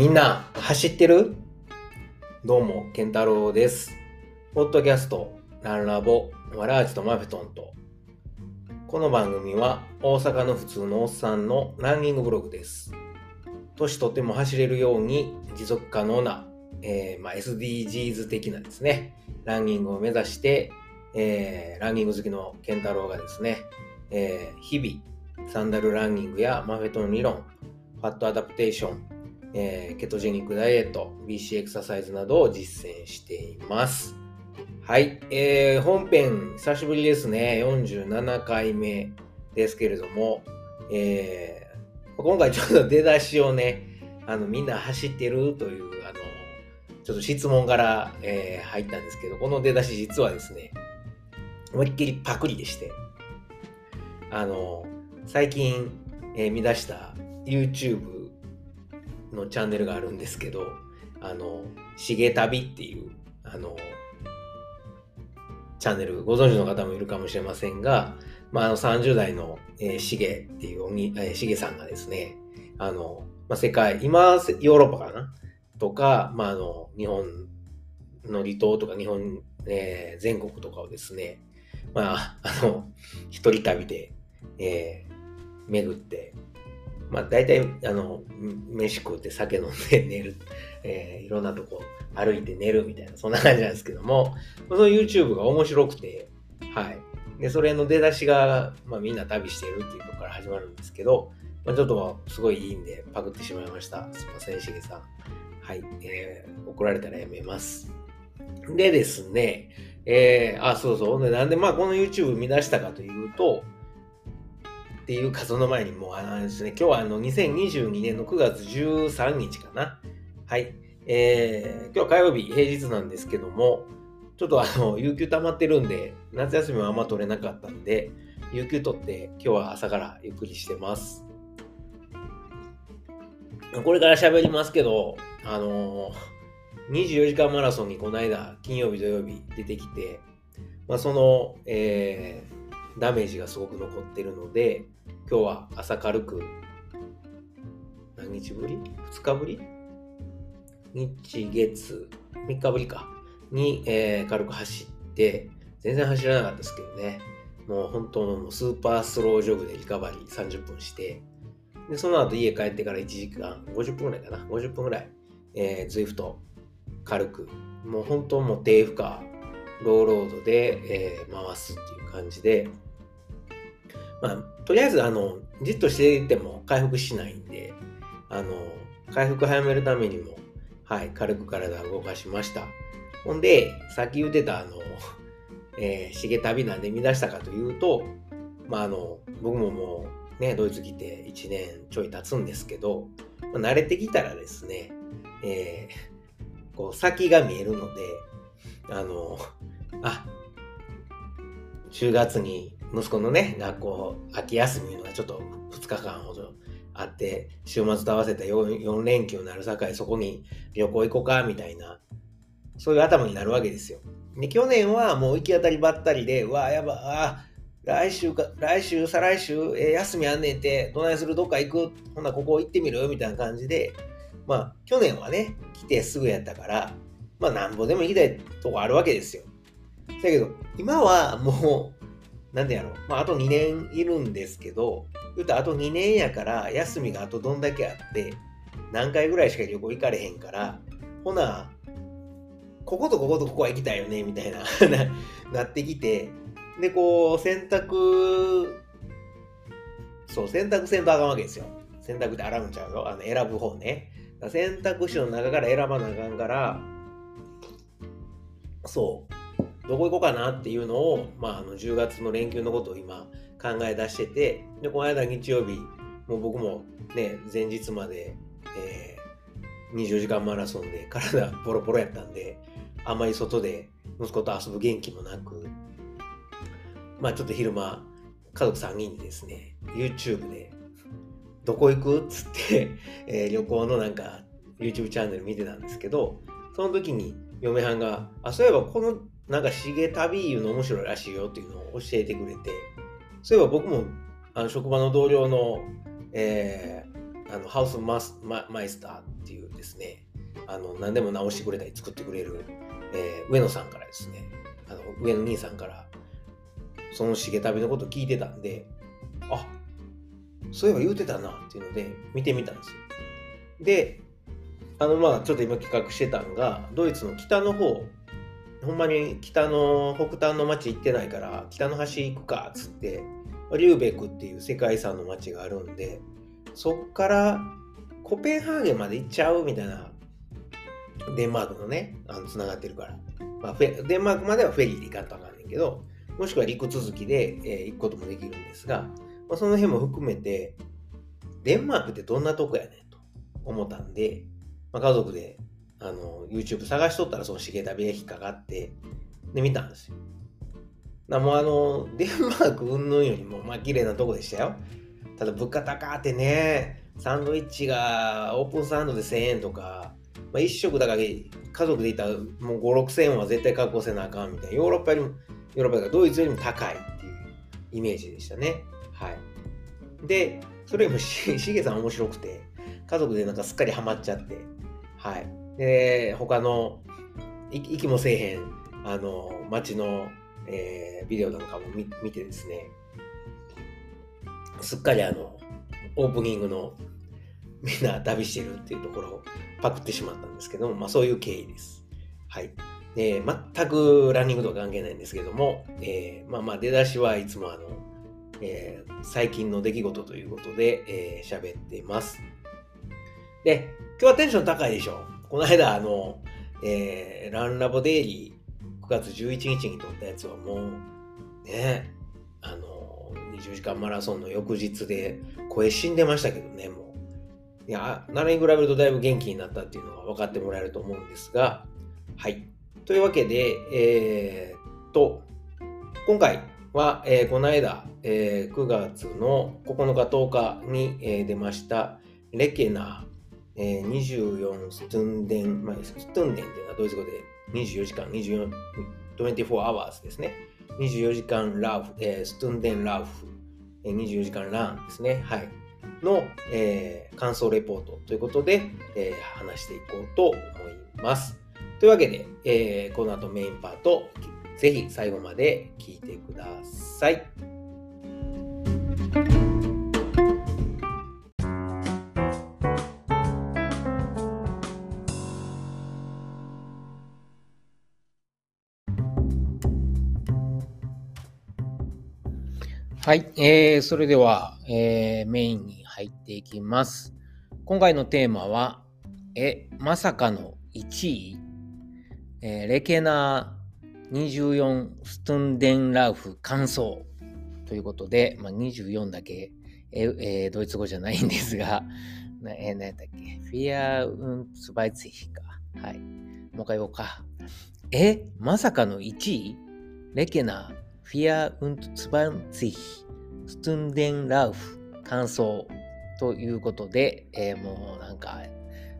みんな走ってる？どうも、ケンタロウです。ポッドキャスト、ランラボ、ワラージとマフェトンと。この番組は大阪の普通のおっさんのランニングブログです。年とっても走れるように持続可能な、えーまあ、SDGs 的なですね、ランニングを目指して、えーランニング好きのケンタロウがですね、えー日々、サンダルランニングやマフェトン理論、ファットアダプテーション、えーケトジェニックダイエット、BC エクササイズなどを実践しています。はい、えー本編、久しぶりですね。47回目ですけれども、えー今回ちょっと出だしをね、あの、みんな走ってるという、あの、ちょっと質問から、えー入ったんですけど、この出だし実はですね、思いっきりパクリでして、あの、最近、えー見出した YouTube のチャンネルがあるんですけど、あの、しげ旅っていう、あの、チャンネルご存知の方もいるかもしれませんが、まあ、あの30代の、えー、しげっていうおに、えーしげさんがですね、あの、まあ、世界、今、ヨーロッパかな？とか、まあ、あの、日本の離島とか日本、えー全国とかをですね、まあ、あの、一人旅で、えー巡って、まあ、大体、あの、飯食って酒飲んで 寝る、えーいろんなとこ歩いて寝るみたいな、そんな感じなんですけども、その YouTube が面白くて、はい。で、それの出だしが、まあ、みんな旅してるっていうとこから始まるんですけど、まあ、ちょっとすごいいいんで、パクってしまいました。すいません、しげさん。はい。えー怒られたらやめます。でですね、えーあ、そうそう。なんで、まあ、この YouTube 見出したかというと、っていうか、その前にもう、あのですね、今日はあの、2022年の9月13日かな。はい。えー今日火曜日、平日なんですけども、ちょっとあの、有給溜まってるんで、夏休みはあんま取れなかったんで、有給取って、今日は朝からゆっくりしてます。これから喋りますけど、あの24時間マラソンにこの間、金曜日、土曜日出てきて、まあ、その、えーダメージがすごく残ってるので、今日は朝軽く、何日ぶり ?2 日ぶり？日月、3日ぶりか。に、えー軽く走って、全然走らなかったですけどね。もう本当のスーパースロージョグでリカバリー30分して、で、その後家帰ってから1時間、50分ぐらいかな。50分ぐらい、えー、ズイフト軽く、もう本当もう低負荷、ローロードで、えー回すっていう感じで、まあ、とりあえず、あの、じっとしていても回復しないんで、あの、回復早めるためにも、はい、軽く体を動かしました。ほんで、さっき言ってた、あの、えー、しげ旅なんで見出したかというと、まあ、あの、僕ももうね、ドイツ来て1年ちょい経つんですけど、まあ慣れてきたらですね、えーこう、先が見えるので、あの、あ、10月に息子のね、学校、秋休みがちょっと2日間ほどあって、週末と合わせた 4, 4連休になるさかい、そこに旅行行こうか、みたいな、そういう頭になるわけですよ。で、去年はもう行き当たりばったりで、うわ、やば、あ、来週か、来週、再来週、えー休みあんねんて、どないする？どっか行く？ほなここ行ってみる？みたいな感じで、まあ、去年はね、来てすぐやったから、まあ、なんぼでも行きたいとこあるわけですよ。だけど、今はもう、なんでやろう、まあ、あと2年いるんですけど、言うたらあと2年やから、休みがあとどんだけあって、何回ぐらいしか旅行行かれへんから、ほな、こことこことここは行きたいよね、みたいな、なってきて、で、こう、選択、そう、選択せんとあかんわけですよ。選択って洗うんちゃうよ。あの、選ぶ方ね。選択肢の中から選ばなあかんから、そう、どこ行こうかなっていうのを、まあ、あの10月の連休のことを今考え出してて、で、この間日曜日、もう僕もね、前日まで、えー、24時間マラソンで体ボロボロやったんで、あんまり外で息子と遊ぶ元気もなく、まあちょっと昼間、家族3人でですね、YouTube で、どこ行くっつって、えー旅行のなんか YouTube チャンネル見てたんですけど、その時に嫁はんが、あ、そういえばこのなんかしげ旅いうの面白いらしいよっていうのを教えてくれて、そういえば僕もあの職場の同僚の、えーあのハウスマスママイスターっていうですね、あの、何でも直してくれたり作ってくれる、えー、上野さんからですね、あの、上野兄さんから、その重旅のこと聞いてたんで、あ、そういえば言うてたなっていうので、見てみたんですよ。で、あの、まあ、ちょっと今企画してたんが、ドイツの北の方、ほんまに北の北端の町行ってないから、北の端行くかっつって、リューベクっていう世界遺産の町があるんで、そっからコペンハーゲンまで行っちゃうみたいな、デンマークのね、あの繋がってるから。まあ、デンマークまではフェリーで行かんとあかんねんけど、もしくは陸続きで、えー、行くこともできるんですが、まあ、その辺も含めて、デンマークってどんなとこやねんと思ったんで、まあ、家族であの YouTube 探しとったらその重旅が引っかかって、で見たんですよ。なもうあの、デンマーク云々よりも、まあ綺麗なとこでしたよ。ただ物価高ってね、サンドイッチがオープンサンドで1000円とか、まあ、1食だから家族でいたらもう5、6000円は絶対確保せなあかんみたいな。ヨーロッパよりも、ヨーロッパがドイツよりも高いっていうイメージでしたね。はい。で、それもし、しげさん面白くて、家族でなんかすっかりハマっちゃって、はい。で、他の、息もせえへん、あの、街の、えー、ビデオなんかも見てですね、すっかりあの、オープニングのみんな旅してるっていうところをパクってしまったんですけども、まあそういう経緯です。はい。で、全くランニングとは関係ないんですけども、えー、まあまあ出だしはいつもあの、えー、最近の出来事ということで喋、えー、っています。で、今日はテンション高いでしょ。この間、あの、えー、ランラボデイリー9月11日に撮ったやつはもう、ね、あの、20時間マラソンの翌日で声死んでましたけどね、もう。いや、何に比べるとだいぶ元気になったっていうのが分かってもらえると思うんですが、はい。というわけで、えー、っと、今回は、えー、この間、えー、9月の9日10日に、えー、出ましたレケナえー、24ストゥンデン、まあ、ストゥンデンっていうのはドイツ語で24時間、24、24 hours ですね。24時間ラフ、えー、ストゥンデンラフ、えー、24時間ランですね。はい。の、えー、感想レポートということで、えー、話していこうと思います。というわけで、えー、この後メインパート、ぜひ最後まで聞いてください。はい、えー、それでは、えー、メインに入っていきます。今回のテーマは、え、まさかの1位、えー、レケナー24ストンデンラウフ感想ということで、まあ、24だけ、ええー、ドイツ語じゃないんですが、なえー、何やったっけ？フィアウンツバイツヒか。はい。もう一回言おうか。え、まさかの1位？レケナーフィア・ウント・ツバンツィヒ、ストゥンデン・ラウフ、感想ということで、えー、もうなんか、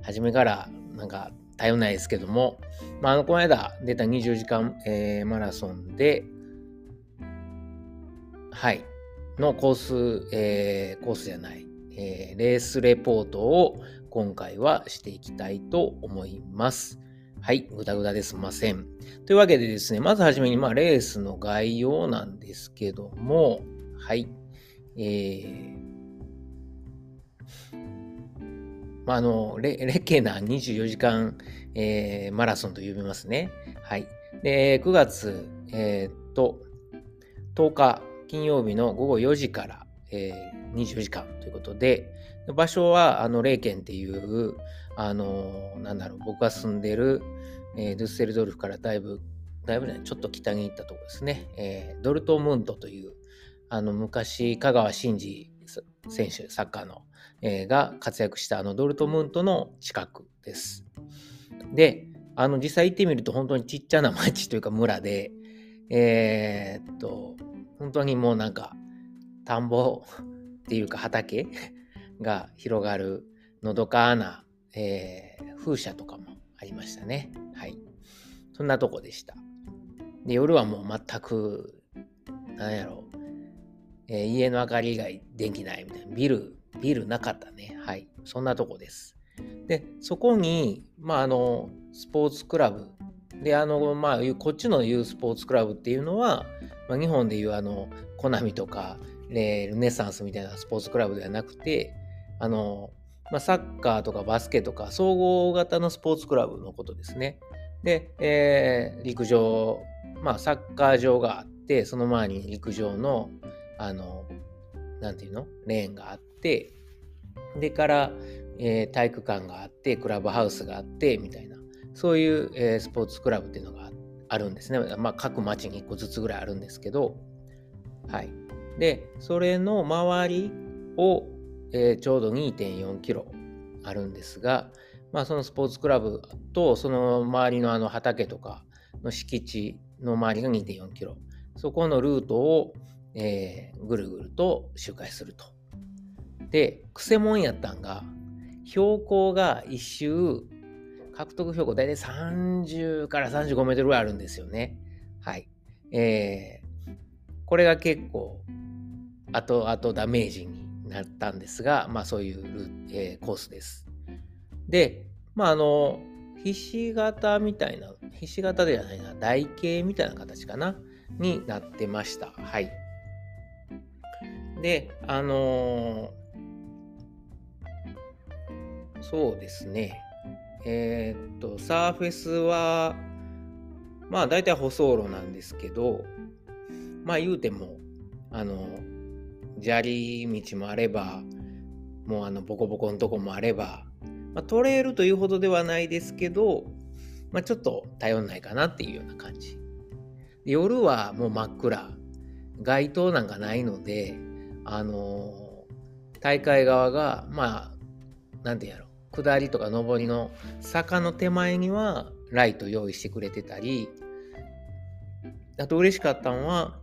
初めからなんか頼んないですけども、まあ、あの、この間出た24時間、えー、マラソンで、はい、のコース、えー、コースじゃない、えー、レースレポートを今回はしていきたいと思います。はい、ぐだぐだですません。というわけでですね、まずはじめに、まあ、レースの概要なんですけども、はい、えー、まあ、あの、レレケナ24時間、えー、マラソンと呼びますね。はい。で、9月、えー、っと、10日金曜日の午後4時から、えー、24時間ということで、場所は、あの、レーケンっていう、あの、なんだろう、僕が住んでる、えー、ドゥッセルドルフからだいぶ、だいぶね、ちょっと北に行ったとこですね。えー、ドルトムントという、あの、昔、香川真司選手、サッカーの、えー、が活躍したあのドルトムントの近くです。で、あの、実際行ってみると本当にちっちゃな町というか村で、えー、っと、本当にもうなんか、田んぼっていうか畑が広がるのどかなえー、風車とかもありましたね。はい。そんなとこでした。で、夜はもう全く、なんやろう、えー、家の明かり以外電気ないみたいな。ビル、ビルなかったね。はい。そんなとこです。で、そこに、まあ、あの、スポーツクラブ、で、あの、まあ、こっちの言うスポーツクラブっていうのは、まあ、日本でいうあの、コナミとか、ルネサンスみたいなスポーツクラブではなくて、あの、まあ、サッカーとかバスケとか総合型のスポーツクラブのことですね。で、えー、陸上、まあ、サッカー場があって、その前に陸上の、あの、なんていうの？レーンがあって、でから、えー、体育館があって、クラブハウスがあって、みたいな、そういう、えー、スポーツクラブっていうのがあるんですね。まあ、各町に1個ずつぐらいあるんですけど、はい。で、それの周りを、えー、ちょうど2.4キロあるんですが、まあ、そのスポーツクラブとその周りのあの畑とかの敷地の周りが2.4キロそこのルートを、えー、ぐるぐると周回すると。で、くせもんやったんが、標高が一周、獲得標高大体30から35メートルぐらいあるんですよね。はい。えー、これが結構、後々ダメージになったんですが、まあそういうル、えー、コースです。で、まああの、ひし形みたいな、ひし形ではないな、台形みたいな形かな、になってました。はい。で、あのー、そうですね。えー、っと、サーフェスは、まあ大体舗装路なんですけど、まあ言うても、あの、砂利道もあれば、もうあの、ボコボコのとこもあれば、まあ、トレイルというほどではないですけど、まあ、ちょっと頼んないかなっていうような感じ。夜はもう真っ暗。街灯なんかないので、あのー、大会側が、まあ、なんてやろ、下りとか上りの坂の手前にはライト用意してくれてたり、あと嬉しかったのは、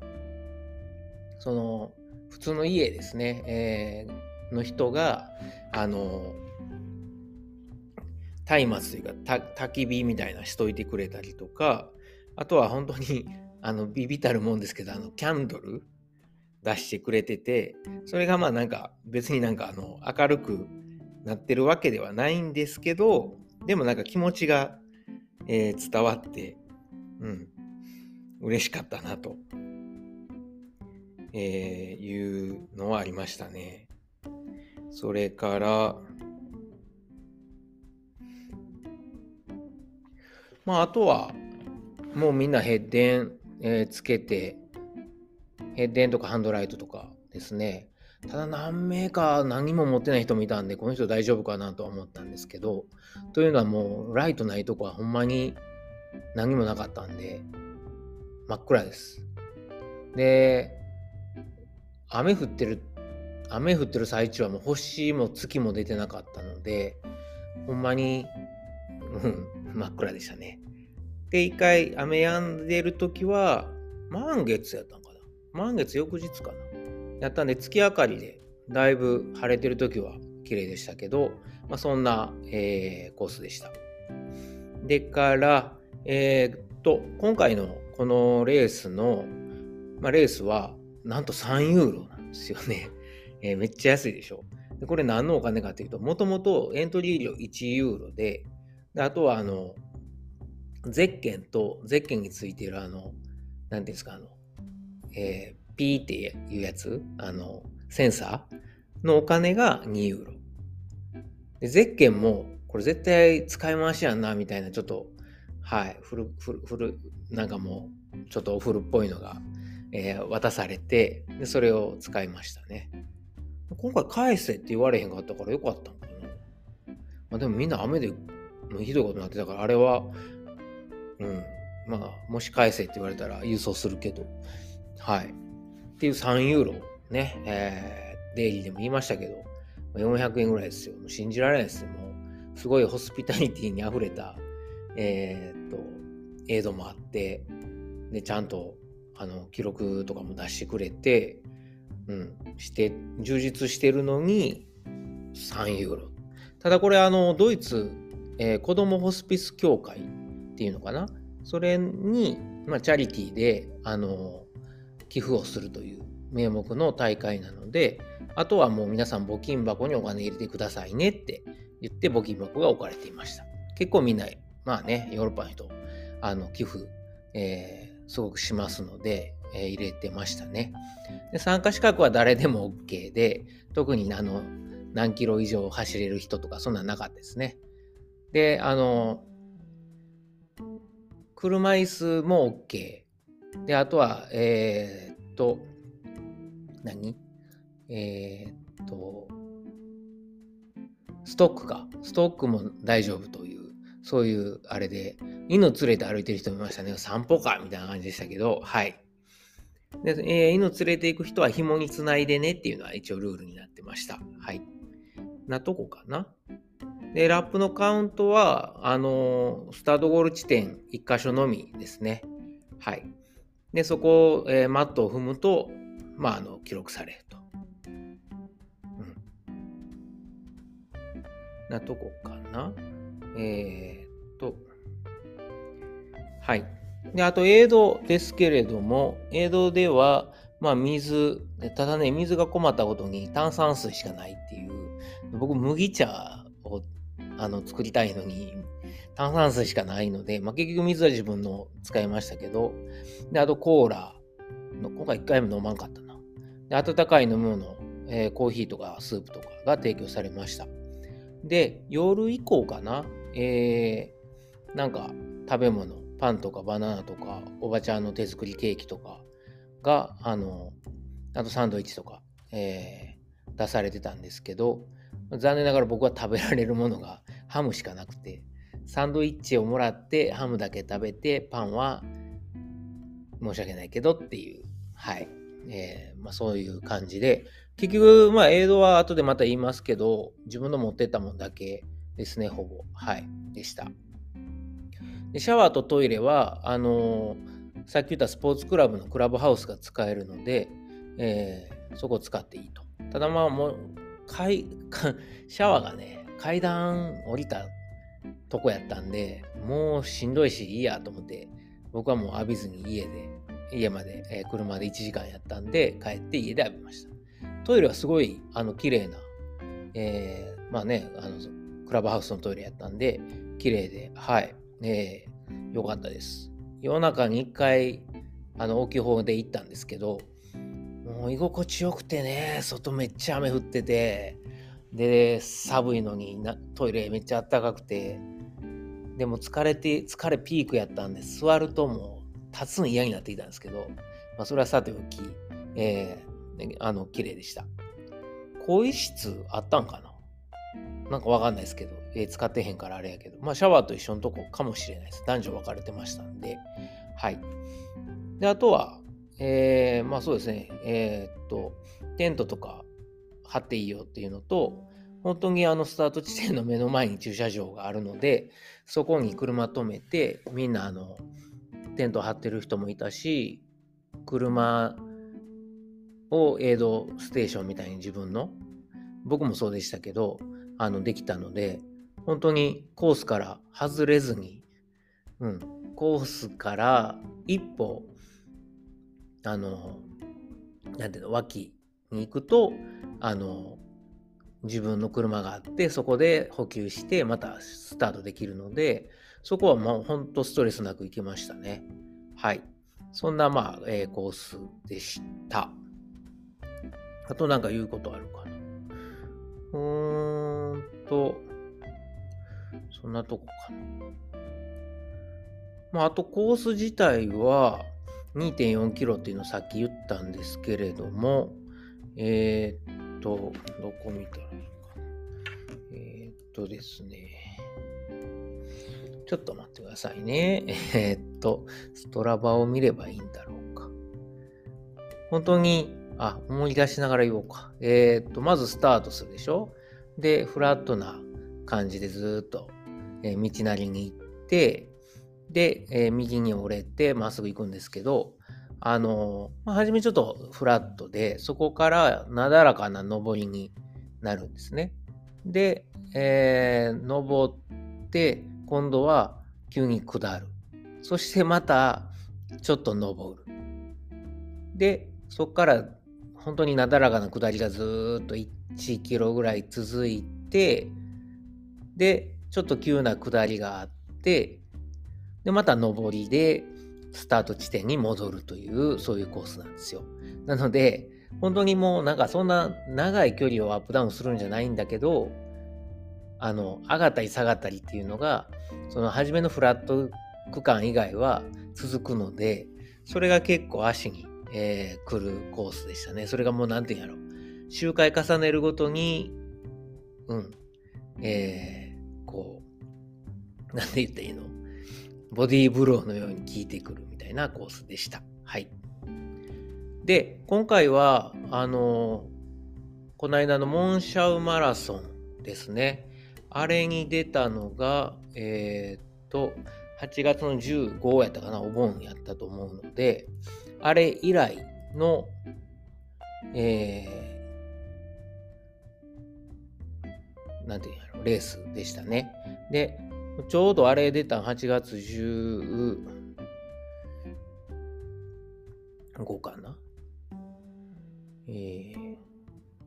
その、普通の家ですね、えー、の人が、あのー、松明というか焚き火みたいなしといてくれたりとか、あとは本当に あの、ビビたるもんですけど、あの、キャンドル出してくれてて、それがまあなんか別になんかあの、明るくなってるわけではないんですけど、でもなんか気持ちが、えー、伝わって、うん、嬉しかったなと、えー、いうのはありましたね。それから、まあ、あとは、もうみんなヘッデンえー、つけて、ヘッデンとかハンドライトとかですね。ただ何名か何も持ってない人もいたんで、この人大丈夫かなとは思ったんですけど、というのはもうライトないとこはほんまに何もなかったんで、真っ暗です。で、雨降ってる、雨降ってる最中はもう星も月も出てなかったので、ほんまに、うん、真っ暗でしたね。で、一回雨止んでる時は、満月やったんかな。満月翌日かな。やったんで、月明かりで、だいぶ晴れてる時は綺麗でしたけど、まあ、そんな、えー、コースでした。でから、えー、っと、今回のこのレースの、まあ、レースは、なんと3ユーロなんですよね。えー、めっちゃ安いでしょ。でこれ何のお金かというと、もともとエントリー料1ユーロで、であとはあの、ゼッケンとゼッケンについてるあの、なんていうんですか、あの、えー、ピーっていうやつ、あの、センサーのお金が2ユーロ。で、ゼッケンも、これ絶対使い回しやんな、みたいな、ちょっと、はい、古、古、古、なんかもう、ちょっとお古っぽいのが、えー、渡されてで、それを使いましたね。今回返せって言われへんかったからよかったのかな。まあ、でもみんな雨でもうひどいことになってたから、あれはうん。まあ、もし返せって言われたら郵送するけど。はい。っていう3ユーロね、えー、デイリーでも言いましたけど、400円ぐらいですよ。もう信じられないですよ。もう、すごいホスピタリティに溢れた、えー、っと、映像もあって、で、ちゃんと、あの、記録とかも出してくれて、うん、して、充実してるのに、3ユーロ。ただこれ、あの、ドイツ、えー、子供ホスピス協会っていうのかな？それに、まあ、チャリティーであの寄付をするという名目の大会なのであとはもう皆さん募金箱にお金入れてくださいねって言って募金箱が置かれていました。結構みんな、まあね、ヨーロッパの人、あの寄付、えー、すごくしますので、えー、入れてましたねで。参加資格は誰でも OK で、特にあの何キロ以上走れる人とか、そんなんなかったですね。で、あの、車椅子も OK。で、あとは、えー、っと、何？えー、っと、ストックか。ストックも大丈夫という、そういうあれで、犬連れて歩いてる人もいましたね。散歩かみたいな感じでしたけど、はい。で、えー、犬連れて行く人は紐につないでねっていうのは一応ルールになってました。はい。なとこかな。で、ラップのカウントは、あのー、スタートゴール地点1箇所のみですね。はい。で、そこを、えー、マットを踏むと、まあ、あの、記録されると。うん。なとこかな。えー、と。はい。で、あと、エイドですけれども、エイドでは、まあ、水、ただね、水が困ったことに炭酸水しかないっていう、僕、麦茶をあの作りたいのに、炭酸水しかないので、まあ、結局水は自分の使いましたけど、で、あとコーラの、今回一回も飲まんかったな。で、温かい飲み物、えー、コーヒーとかスープとかが提供されました。で、夜以降かな、えー、なんか食べ物、パンとかバナナとか、おばちゃんの手作りケーキとかが、あの、あとサンドイッチとか、えー、出されてたんですけど、残念ながら僕は食べられるものがハムしかなくて、サンドイッチをもらってハムだけ食べて、パンは申し訳ないけどっていう、はい。えー、まあ、そういう感じで、結局、まあ、映像は後でまた言いますけど、自分の持ってったもんだけですね、ほぼ。はい。でした。でシャワーとトイレは、あのー、さっき言ったスポーツクラブのクラブハウスが使えるので、えー、そこを使っていいと。ただまあ、もう、シャワーがね、階段降りたとこやったんで、もうしんどいしいいやと思って、僕はもう浴びずに家で、家まで、えー、車で1時間やったんで、帰って家で浴びました。トイレはすごい、あの、綺麗な、えー、まあね、あの、クラブハウスのトイレやったんで、綺麗で、はい、えー、よかったです。夜中に1回、あの、大きい方で行ったんですけど、もう居心地よくてね、外めっちゃ雨降ってて、で、寒いのになトイレめっちゃあったかくて、でも疲れて、疲れピークやったんで、座るともう立つの嫌になってきたんですけど、まあ、それはさておき、えー、あの、綺麗でした。更衣室あったんかな？なんかわかんないですけど、え、使ってへんからあれやけど、まあシャワーと一緒のとこかもしれないです。男女分かれてましたんで、はい。で、あとは、えー、まあそうですね、えー、っと、テントとか張っていいよっていうのと、本当にあのスタート地点の目の前に駐車場があるので、そこに車止めて、みんなあの、テント張ってる人もいたし、車をエイドステーションみたいに自分の、僕もそうでしたけど、あの、できたので、本当にコースから外れずに、うん、コースから一歩、あの、なんていうの、脇に行くと、あの、自分の車があって、そこで補給して、またスタートできるので、そこはもう本当ストレスなく行けましたね。はい。そんな、まあ、えー、コースでした。あとなんか言うことあるかな。うーんと、そんなとこかな。まあ、あとコース自体は2.4キロっていうのをさっき言ったんですけれども、えー、っと、どこ見たらいいかな。えー、っとですね。ちょっと待ってくださいね。えー、っと、ストラバを見ればいいんだろうか。本当に、あ、思い出しながら言おうか。え、っと、まずスタートするでしょで、フラットな感じでずっと、えー、道なりに行って、で、えー、右に折れてまっすぐ行くんですけど、あの、まあ、初めちょっとフラットで、そこからなだらかな上りになるんですね。で、えー、登って、今度は急に下る。そしてまたちょっと登る。で、そこから本当になだらかな下りがずっと1キロぐらい続いて、で、ちょっと急な下りがあって、で、また上りでスタート地点に戻るという、そういうコースなんですよ。なので、本当にもうなんかそんな長い距離をアップダウンするんじゃないんだけど、あの、上がったり下がったりっていうのが、その初めのフラット区間以外は続くので、それが結構足に、えー、来るコースでしたね。それがもう何て言うんやろ。周回重ねるごとに、うん、えー、なんて言ったらいいの？ボディーブローのように効いてくるみたいなコースでした。はい。で、今回は、あの、この間のモンシャウマラソンですね。あれに出たのが、えー、っと、8月の15やったかな、お盆やったと思うので、あれ以来の、えー、なんていうんやろ、レースでしたね。で、ちょうどあれ出た8月15かな？えー、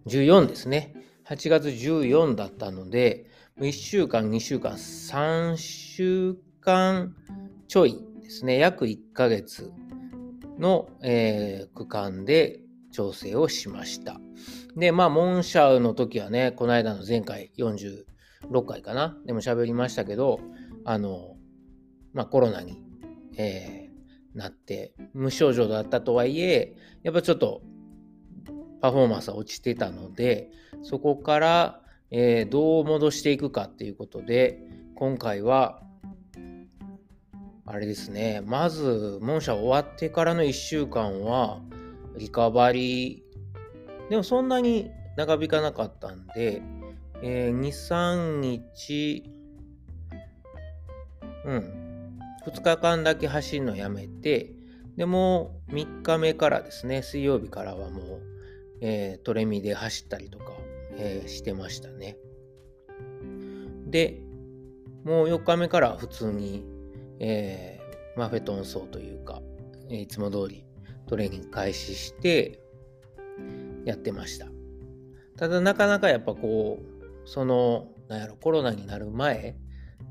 14ですね。8月14だったので、1週間、2週間、3週間ちょいですね。約1ヶ月の、えー、区間で調整をしました。で、まあ、モンシャウの時はね、この間の前回6回かな、でも喋りましたけど、あの、まあ、コロナに、えー、なって、無症状だったとはいえ、やっぱちょっとパフォーマンスは落ちてたので、そこから、えー、どう戻していくかっていうことで、今回は、あれですね、まず、門社終わってからの1週間は、リカバリー、でもそんなに長引かなかったんで、えー、2、3日、うん、2日間だけ走るのやめて、でも3日目からですね、水曜日からはもうえー、トレミで走ったりとか、えー、してましたね。で、もう4日目から普通に、えー、マフェトン走というか、いつも通りトレーニング開始してやってました。ただなかなかやっぱこう、その、なんやろ、コロナになる前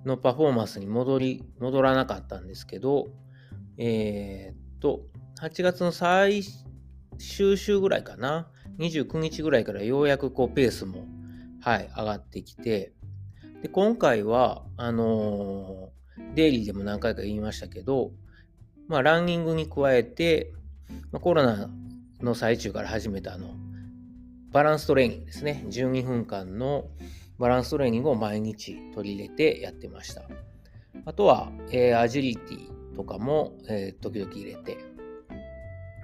のパフォーマンスに戻り、戻らなかったんですけど、えー、っと、8月の最終週ぐらいかな。29日ぐらいからようやくこうペースも、はい、上がってきて、で、今回は、あのー、デイリーでも何回か言いましたけど、まあ、ランニングに加えて、まあ、コロナの最中から始めたあの、バランストレーニングですね。12分間のバランストレーニングを毎日取り入れてやってました。あとは、えー、アジリティとかも、えー、時々入れて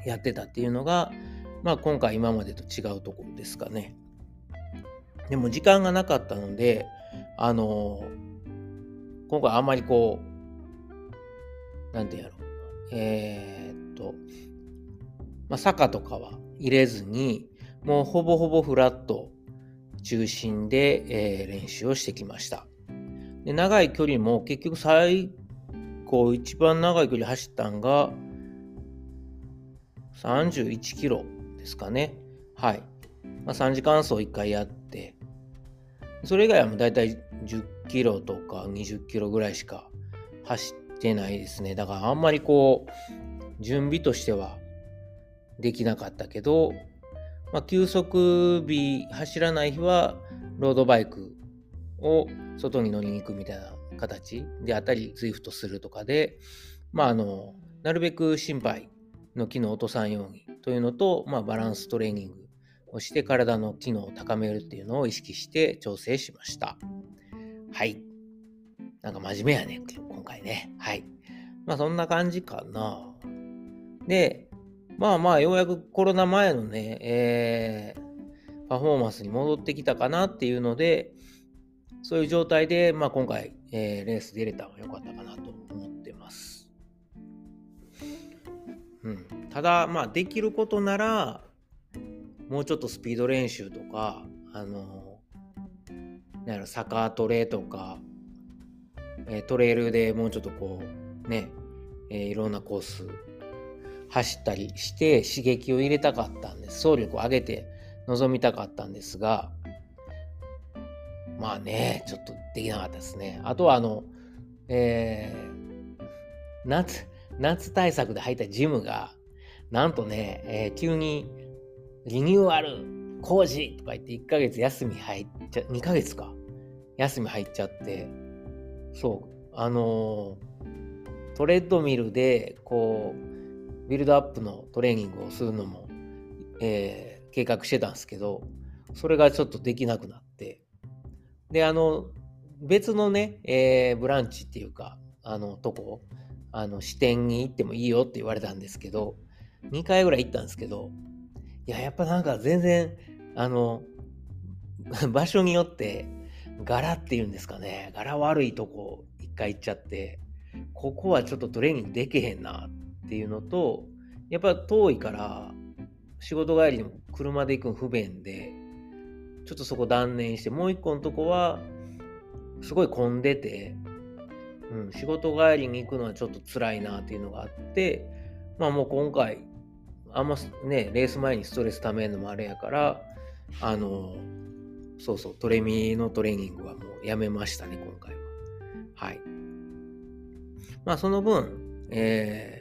やってたっていうのが、まあ今回今までと違うところですかね。でも時間がなかったので、あのー、今回あんまりこう、なんてやろう。えー、っと、まあ坂とかは入れずに、もうほぼほぼフラット中心で、えー、練習をしてきました。で長い距離も結局最高一番長い距離走ったんが31キロですかね。はい。まあ、3時間走1回やって、それ以外はもうだいたい10キロとか20キロぐらいしか走ってないですね。だからあんまりこう、準備としてはできなかったけど、まあ、休息日走らない日はロードバイクを外に乗りに行くみたいな形であったり、ズイフトするとかで、まあ、あの、なるべく心配の機能を落とさんようにというのと、まあ、バランストレーニングをして体の機能を高めるっていうのを意識して調整しました。はい。なんか真面目やね、今回ね。はい。まあそんな感じかな。で、まあまあようやくコロナ前のね、えー、パフォーマンスに戻ってきたかなっていうので、そういう状態で、まあ今回、えー、レース出れたのが良かったかなと思ってます。うん。ただ、まあ、できることなら、もうちょっとスピード練習とか、あの、なんやろ、坂トレーとか、えトレイルでもうちょっとこう、ね、えー、いろんなコース走ったりして刺激を入れたかったんです。走力を上げて臨みたかったんですが、まあね、ちょっとできなかったですね。あとはあの、えー、夏、夏対策で入ったジムが、なんとね、えー、急にリニューアル工事とか言って1ヶ月休み入っちゃ、2ヶ月か。休み入っちゃって、そう、あのー、トレッドミルで、こう、ビルドアップのトレーニングをするのも、えー、計画してたんですけど、それがちょっとできなくなって、で、あの、別のね、えー、ブランチっていうか、あの、とこ、あの、支店に行ってもいいよって言われたんですけど、2回ぐらい行ったんですけど、いや、やっぱなんか全然、あの、場所によって、柄っていうんですかね、柄悪いとこ一回行っちゃって、ここはちょっとトレーニングできへんなっっていうのと、やっぱ遠いから、仕事帰りにも車で行くの不便で、ちょっとそこ断念して、もう一個のとこは、すごい混んでて、うん、仕事帰りに行くのはちょっと辛いなっていうのがあって、まあもう今回、あんまね、レース前にストレスためるのもあれやから、あの、そうそう、トレミのトレーニングはもうやめましたね、今回は。はい。まあその分、えー、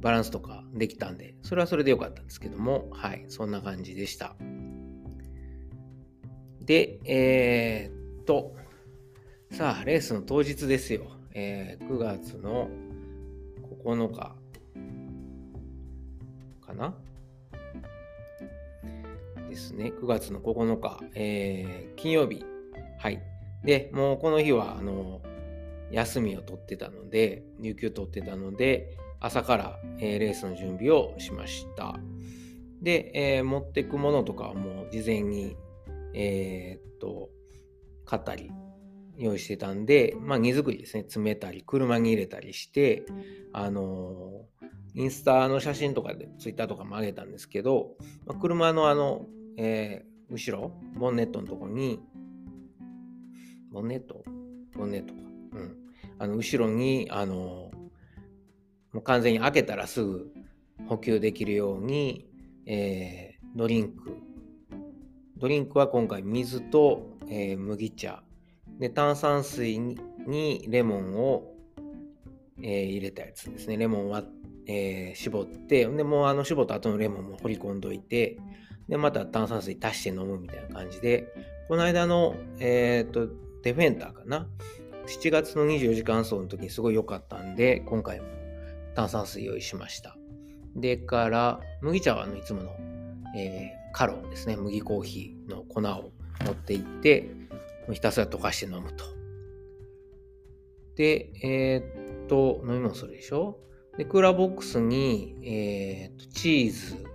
バランスとかできたんで、それはそれでよかったんですけども、はい、そんな感じでした。で、えー、っと、さあ、レースの当日ですよ。えー、9月の9日かな？ですね。9月の9日、えー、金曜日。はい。で、もうこの日は、あの、休みを取ってたので、有給取ってたので、朝から、えー、レースの準備をしました。で、えー、持ってくものとかはもう事前にえー、っと、買ったり、用意してたんで、まあ、荷造りですね、詰めたり、車に入れたりして、あの、インスタの写真とかで、ツイッターとかも上げたんですけど、まあ、車のあの、えー、後ろ、ボンネットのとこに、ボンネット？ボンネットか。うん。あの、後ろに、あの、もう完全に開けたらすぐ補給できるように、えー、ドリンク。ドリンクは今回水と、えー、麦茶。で炭酸水にレモンを、えー、入れたやつですね。レモンは、えー、絞ってでもうあの絞った後のレモンも掘り込んどいてでまた炭酸水足して飲むみたいな感じで。この間の、えーと、デフェンダーかな？7月の24時間走の時にすごい良かったんで今回も炭酸水用意しましたでから麦茶はあのいつもの、えカロンですね、麦コーヒーの粉を持っていって、ひたすら溶かして飲むと。で、えー、っと、飲み物それでしょ？で、クーラーボックスに、えー、っと、チーズ、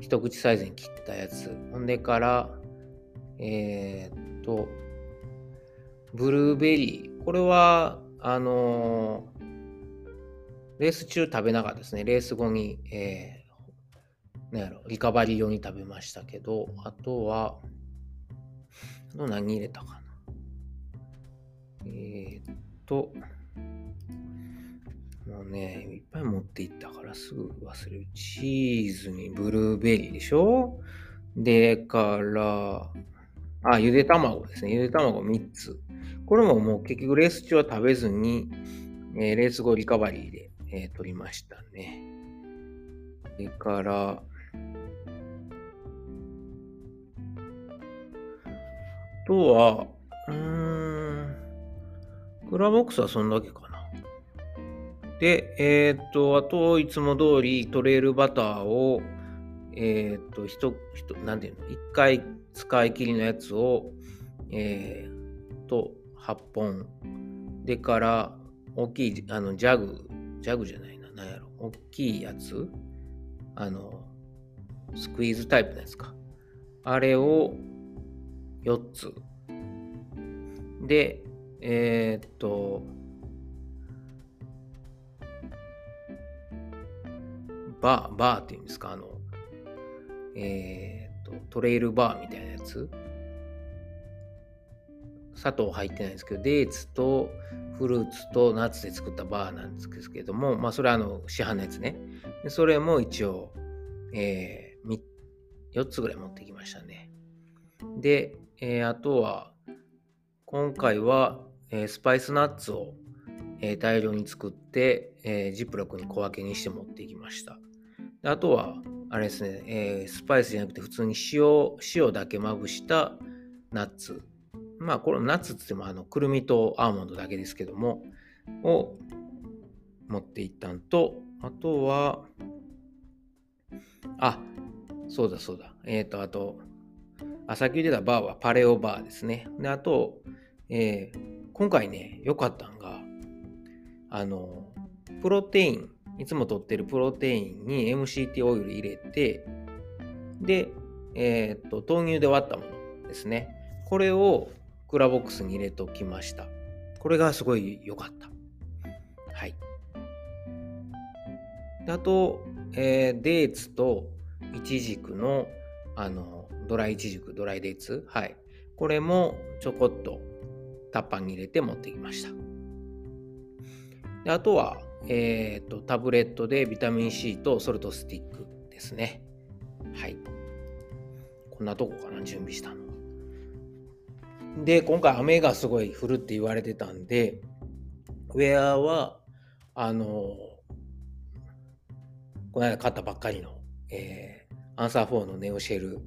一口サイズに切ったやつ。ほんでから、えー、っと、ブルーベリー。これは、あのー、レース中食べなかったですね。レース後に、えなんやろ、リカバリー用に食べましたけど、あとは、あと何入れたかな。えー、っと、もうね、いっぱい持っていったからすぐ忘れる。チーズにブルーベリーでしょ？でから、あ、ゆで卵ですね。ゆで卵3つ。これももう結局レース中は食べずに、えー、レース後リカバリーで、えー、取りましたね。それから、あとは、うーん、クラボックスはそんだけかな。で、えー、と、あと、いつも通りトレイルバターを、えー、と、ひと、ひと、なんていうの、一回使い切りのやつを、えー、と、8本。でから、大きい、あの、ジャグ、ジャグじゃないな、なんやろ、大きいやつ？あの、スクイーズタイプのやつか。あれを、4つ。で、えー、っと、バー、バーっていうんですか、あの、えー、っと、トレイルバーみたいなやつ。砂糖入ってないんですけど、デーツとフルーツとナッツで作ったバーなんですけども、まあ、それはあの市販のやつね。それも一応、えー、4つぐらい持ってきましたね。で、えー、あとは、今回は、えー、スパイスナッツを、えー、大量に作って、え、ジップロックに小分けにして持っていきました。であとは、あれですね、え、スパイスじゃなくて普通に塩、塩だけまぶしたナッツ。まあ、これナッツって言っても、あの、くるみとアーモンドだけですけども、を持っていったんと、あとは、あ、そうだそうだ。えっ、ー、と、あと、あ、さっき言ってたバーはパレオバーですね。で、あと、えー、今回ね、良かったんが、あの、プロテイン、いつも取ってるプロテインに MCT オイル入れて、で、えっ、と、豆乳で割ったものですね。これをクーラーボックスに入れておきました。これがすごい良かった。はい。あと、えー、デーツとイチジクの、あの、ドライイチジク、ドライデーツ。はい。これもちょこっとタッパーに入れて持ってきました。であとは、えーと、タブレットでビタミン C とソルトスティックですね。はい。こんなとこかな、準備したの。で、今回雨がすごい降るって言われてたんで、ウェアは、あの、この間買ったばっかりの、えー、アンサー4のネオシェル、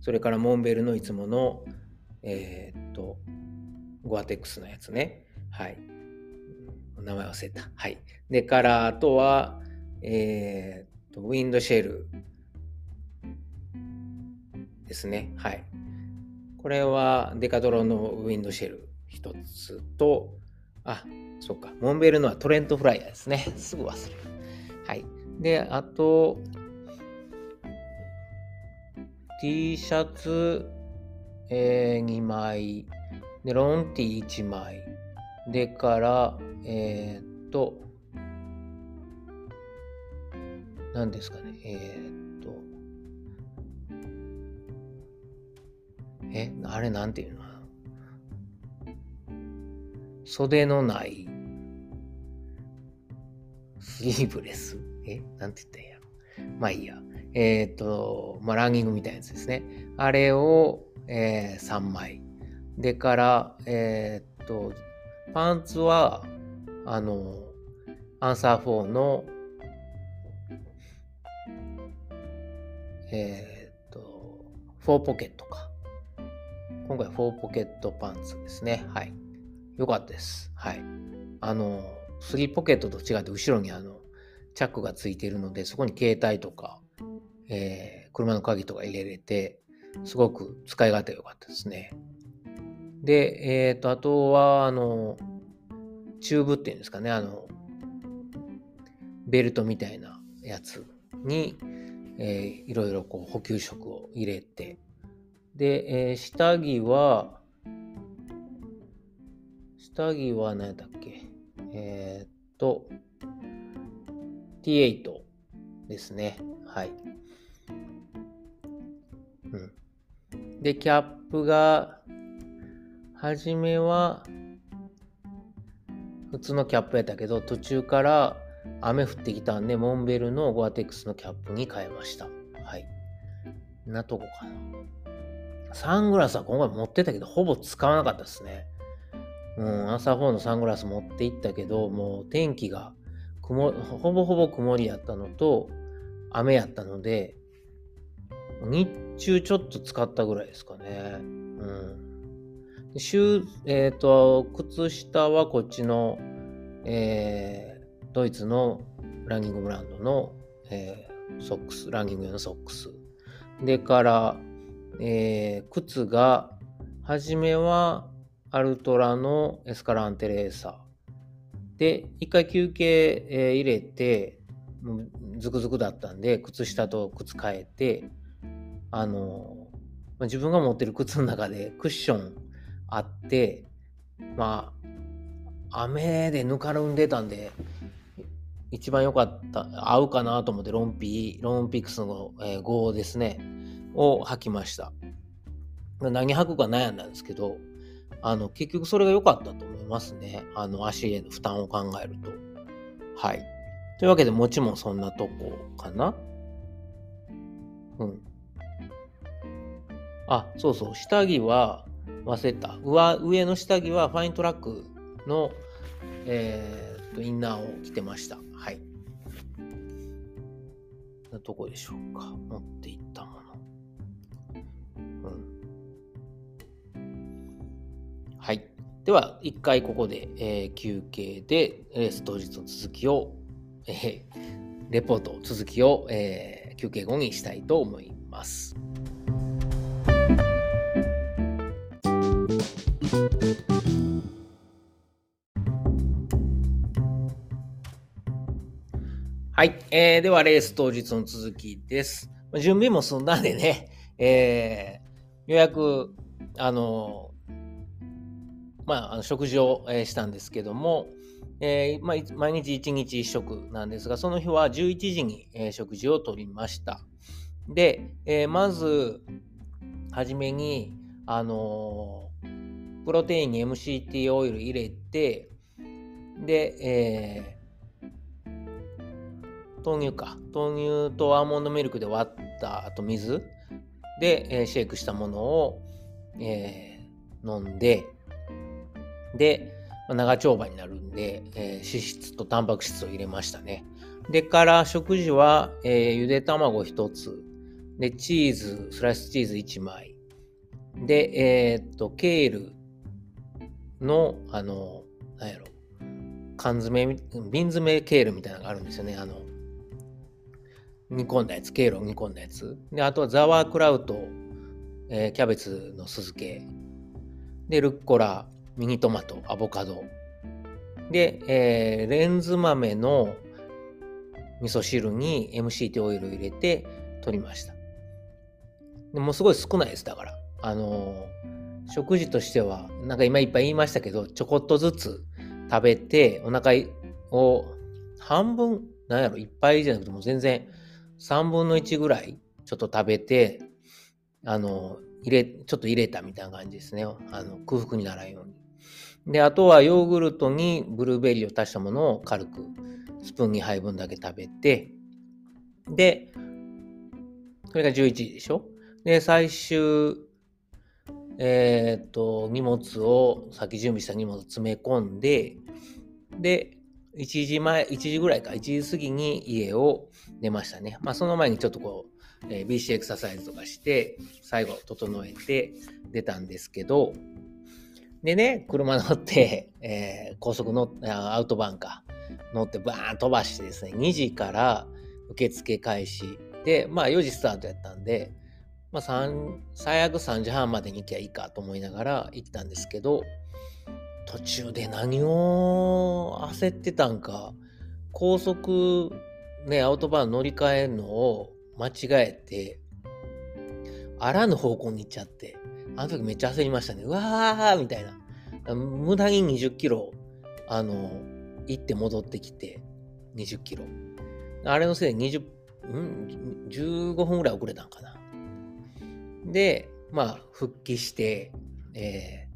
それからモンベルのいつもの、えー、っと、ゴアテックスのやつね。はい。名前忘れた。はい。で、からあとは、えー、と、ウィンドシェルですね。はい。これはデカドロのウィンドシェル一つと、あ、そっか。モンベルのはトレントフライヤーですね。すぐ忘れる。はい。で、あと、T シャツ、えー、2枚、で、ロンティー1枚。でから、えー、っと、何ですかね、えー、え、あれなんていうの？袖のないスリーブレスえなんて言ったんや？まあいいや。えっ、と、まあランニングみたいなやつですね。あれを、えー、3枚。でから、えー、っと、パンツは、あの、アンサー4の、えー、っと、4ポケットか。今回4ポケットパンツですね。はい。よかったです。はい。あの、3ポケットと違って後ろにあの、チャックがついているので、そこに携帯とか、えー、車の鍵とか入れれて、すごく使い勝手が良かったですね。で、えっ、ー、と、あとは、あの、チューブっていうんですかね、あの、ベルトみたいなやつに、えー、いろいろこう補給食を入れて、で、えー、下着は、下着は何だったっけ？えー、っと、T8 ですね。はい。うん。で、キャップが、初めは普通のキャップやったけど途中から雨降ってきたんでモンベルのゴアテックスのキャップに変えましたはいなとこかなサングラスは今回持ってたけどほぼ使わなかったですね。うん朝4のサングラス持って行ったけどもう天気が曇ほぼほぼ曇りやったのと雨やったので日中ちょっと使ったぐらいですかね。うん。シュ、えっ、ー、と、靴下はこっちの、えー、ドイツのランニングブランドの、えー、ソックス、ランニング用のソックス。でから、えー、靴が、はじめはアルトラのエスカランテレーサー。で、一回休憩、えー、入れて、ズクズクだったんで、靴下と靴変えて、あの、自分が持ってる靴の中でクッションあって、まあ、雨でぬかるんでたんで、一番良かった、合うかなと思ってロンピー、ロンピックスの、えー、5ですね、を履きました。何履くか悩んだんですけど、あの、結局それが良かったと思いますね。あの、足への負担を考えると。はい。というわけで、もちもそんなとこかな。うん。あ、そうそう、下着は忘れた。上上の下着はファイントラックの、えー、とインナーを着てました。はい。どこでしょうか。持っていったでは、一回ここで、えー、休憩で、レース当日の続きを、えー、レポート続きを、えー、休憩後にしたいと思います。はい、えー。では、レース当日の続きです。準備も済んだんでね、えー、ようやく、あのまあ、食事を、えしたんですけども、えー、まあ、毎日1日1食なんですが、その日は11時に、え食事をとりました。で、えー、まず、はじめに、あのー、プロテインに MCT オイル入れて、で、えー、豆乳か。豆乳とアーモンドミルクで割った後水で、えー、シェイクしたものを、えー、飲んで、で、長丁場になるんで、えー、脂質とタンパク質を入れましたね。でから食事は、えー、ゆで卵1つ、で、チーズ、スライスチーズ1枚、で、えー、っと、ケールの、あの、なんやろ、缶詰、瓶詰ケールみたいなのがあるんですよね。あの、煮込んだやつ、ケールを煮込んだやつ。で、あとはザワークラウト、えー、キャベツの酢漬け。で、ルッコラ、ミニトマト、アボカド。で、えー、レンズ豆の味噌汁に MCT オイルを入れて取りました。でもすごい少ないです、だから。あのー、食事としては、なんか今いっぱい言いましたけど、ちょこっとずつ食べて、お腹を半分、なんやろ、いっぱいじゃなくても全然3分の1ぐらいちょっと食べて、あのー、入れ、ちょっと入れたみたいな感じですね。あの、空腹にならんように。で、あとはヨーグルトにブルーベリーを足したものを軽くスプーン2杯分だけ食べて、で、それが11時でしょ？で、最終、えっ、と、荷物を、さっき準備した荷物を詰め込んで、で、1時前、1時ぐらいか、1時過ぎに家を出ましたね。まあ、その前にちょっとこう、えー、BC エクササイズとかして、最後整えて出たんですけど、でね、車乗って、えー、高速のアウトバンか乗ってバーン飛ばしてですね、2時から受付開始。で、まあ4時スタートやったんで、まあ最悪3時半までに行きゃいいかと思いながら行ったんですけど、途中で何を焦ってたんか、高速ね、アウトバン乗り換えるのを間違えて、あらぬ方向に行っちゃって、あの時めっちゃ焦りましたね。うわーみたいな。無駄に20キロ、あの、行って戻ってきて、20キロ。あれのせいで20、ん ?15 分ぐらい遅れたんかな。で、まあ、復帰して、え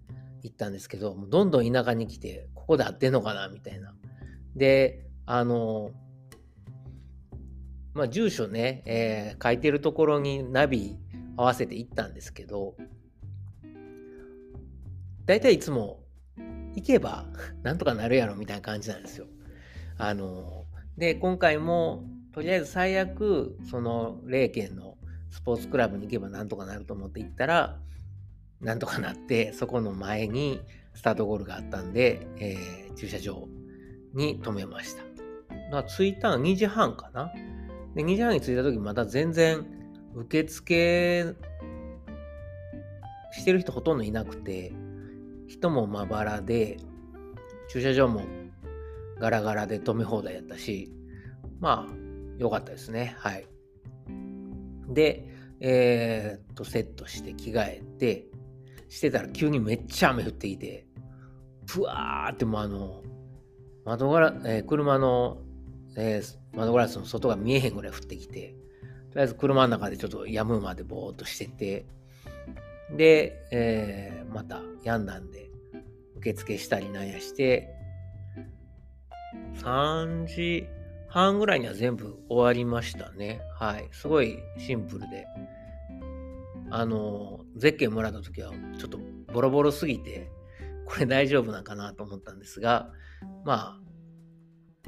ー、行ったんですけど、どんどん田舎に来て、ここで合ってんのかなみたいな。で、あの、まあ、住所ね、えー、書いてるところにナビ合わせて行ったんですけど、大体いつも行けば なんとかなるやろみたいな感じなんですよ。あの、で、今回もとりあえず最悪、その霊県のスポーツクラブに行けばなんとかなると思って行ったら、なんとかなって、そこの前にスタートゴールがあったんで、えー、駐車場に止めました。着いたの2時半かな。で、2時半に着いた時まだ全然受付してる人ほとんどいなくて、人もまばらで、駐車場もガラガラで止め放題やったし、まあ、良かったですね。はい。で、えー、っと、セットして着替えて、してたら急にめっちゃ雨降ってきて、ふわーってもうあの、窓ガラ、えー、車の、えー、窓ガラスの外が見えへんぐらい降ってきて、とりあえず車の中でちょっと止むまでぼーっとしてて、で、えー、また病んだんで、受付したりなんやして、3時半ぐらいには全部終わりましたね。はい。すごいシンプルで。あの、ゼッケンもらった時はちょっとボロボロすぎて、これ大丈夫なんかなと思ったんですが、ま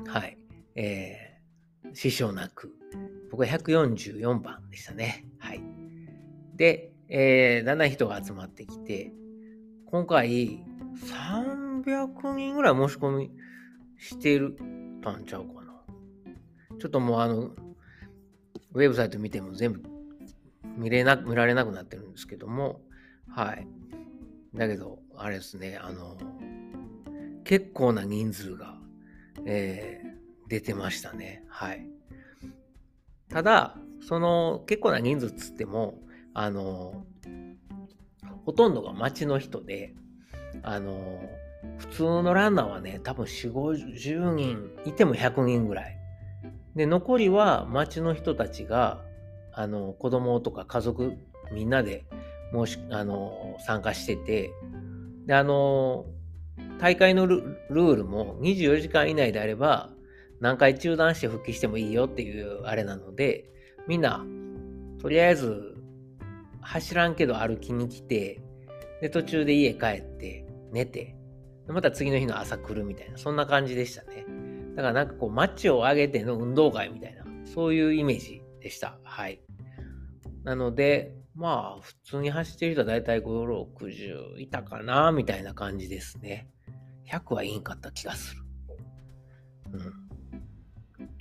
あ、はい、えー、支障なく、僕は144番でしたね。はい。で、えー、だんだん人が集まってきて、今回、300人ぐらい申し込みしてるたんちゃうかな。ちょっともうあの、ウェブサイト見ても全部見れな、見られなくなってるんですけども、はい。だけど、あれですね、あの、結構な人数が、えー、出てましたね。はい。ただ、その結構な人数っつっても、あの、ほとんどが町の人で、あの、普通のランナーはね、多分4、50人、いても100人ぐらい。で、残りは町の人たちが、あの、子供とか家族みんなで申し、あの、参加してて、で、あの、大会のルールも24時間以内であれば、何回中断して復帰してもいいよっていうあれなので、みんな、とりあえず、走らんけど歩きに来て、で、途中で家帰って、寝て、また次の日の朝来るみたいな、そんな感じでしたね。だからなんかこう、マッチを上げての運動会みたいな、そういうイメージでした。はい。なので、まあ、普通に走ってる人はだいたい5、60いたかな、みたいな感じですね。100はいいんかった気がする。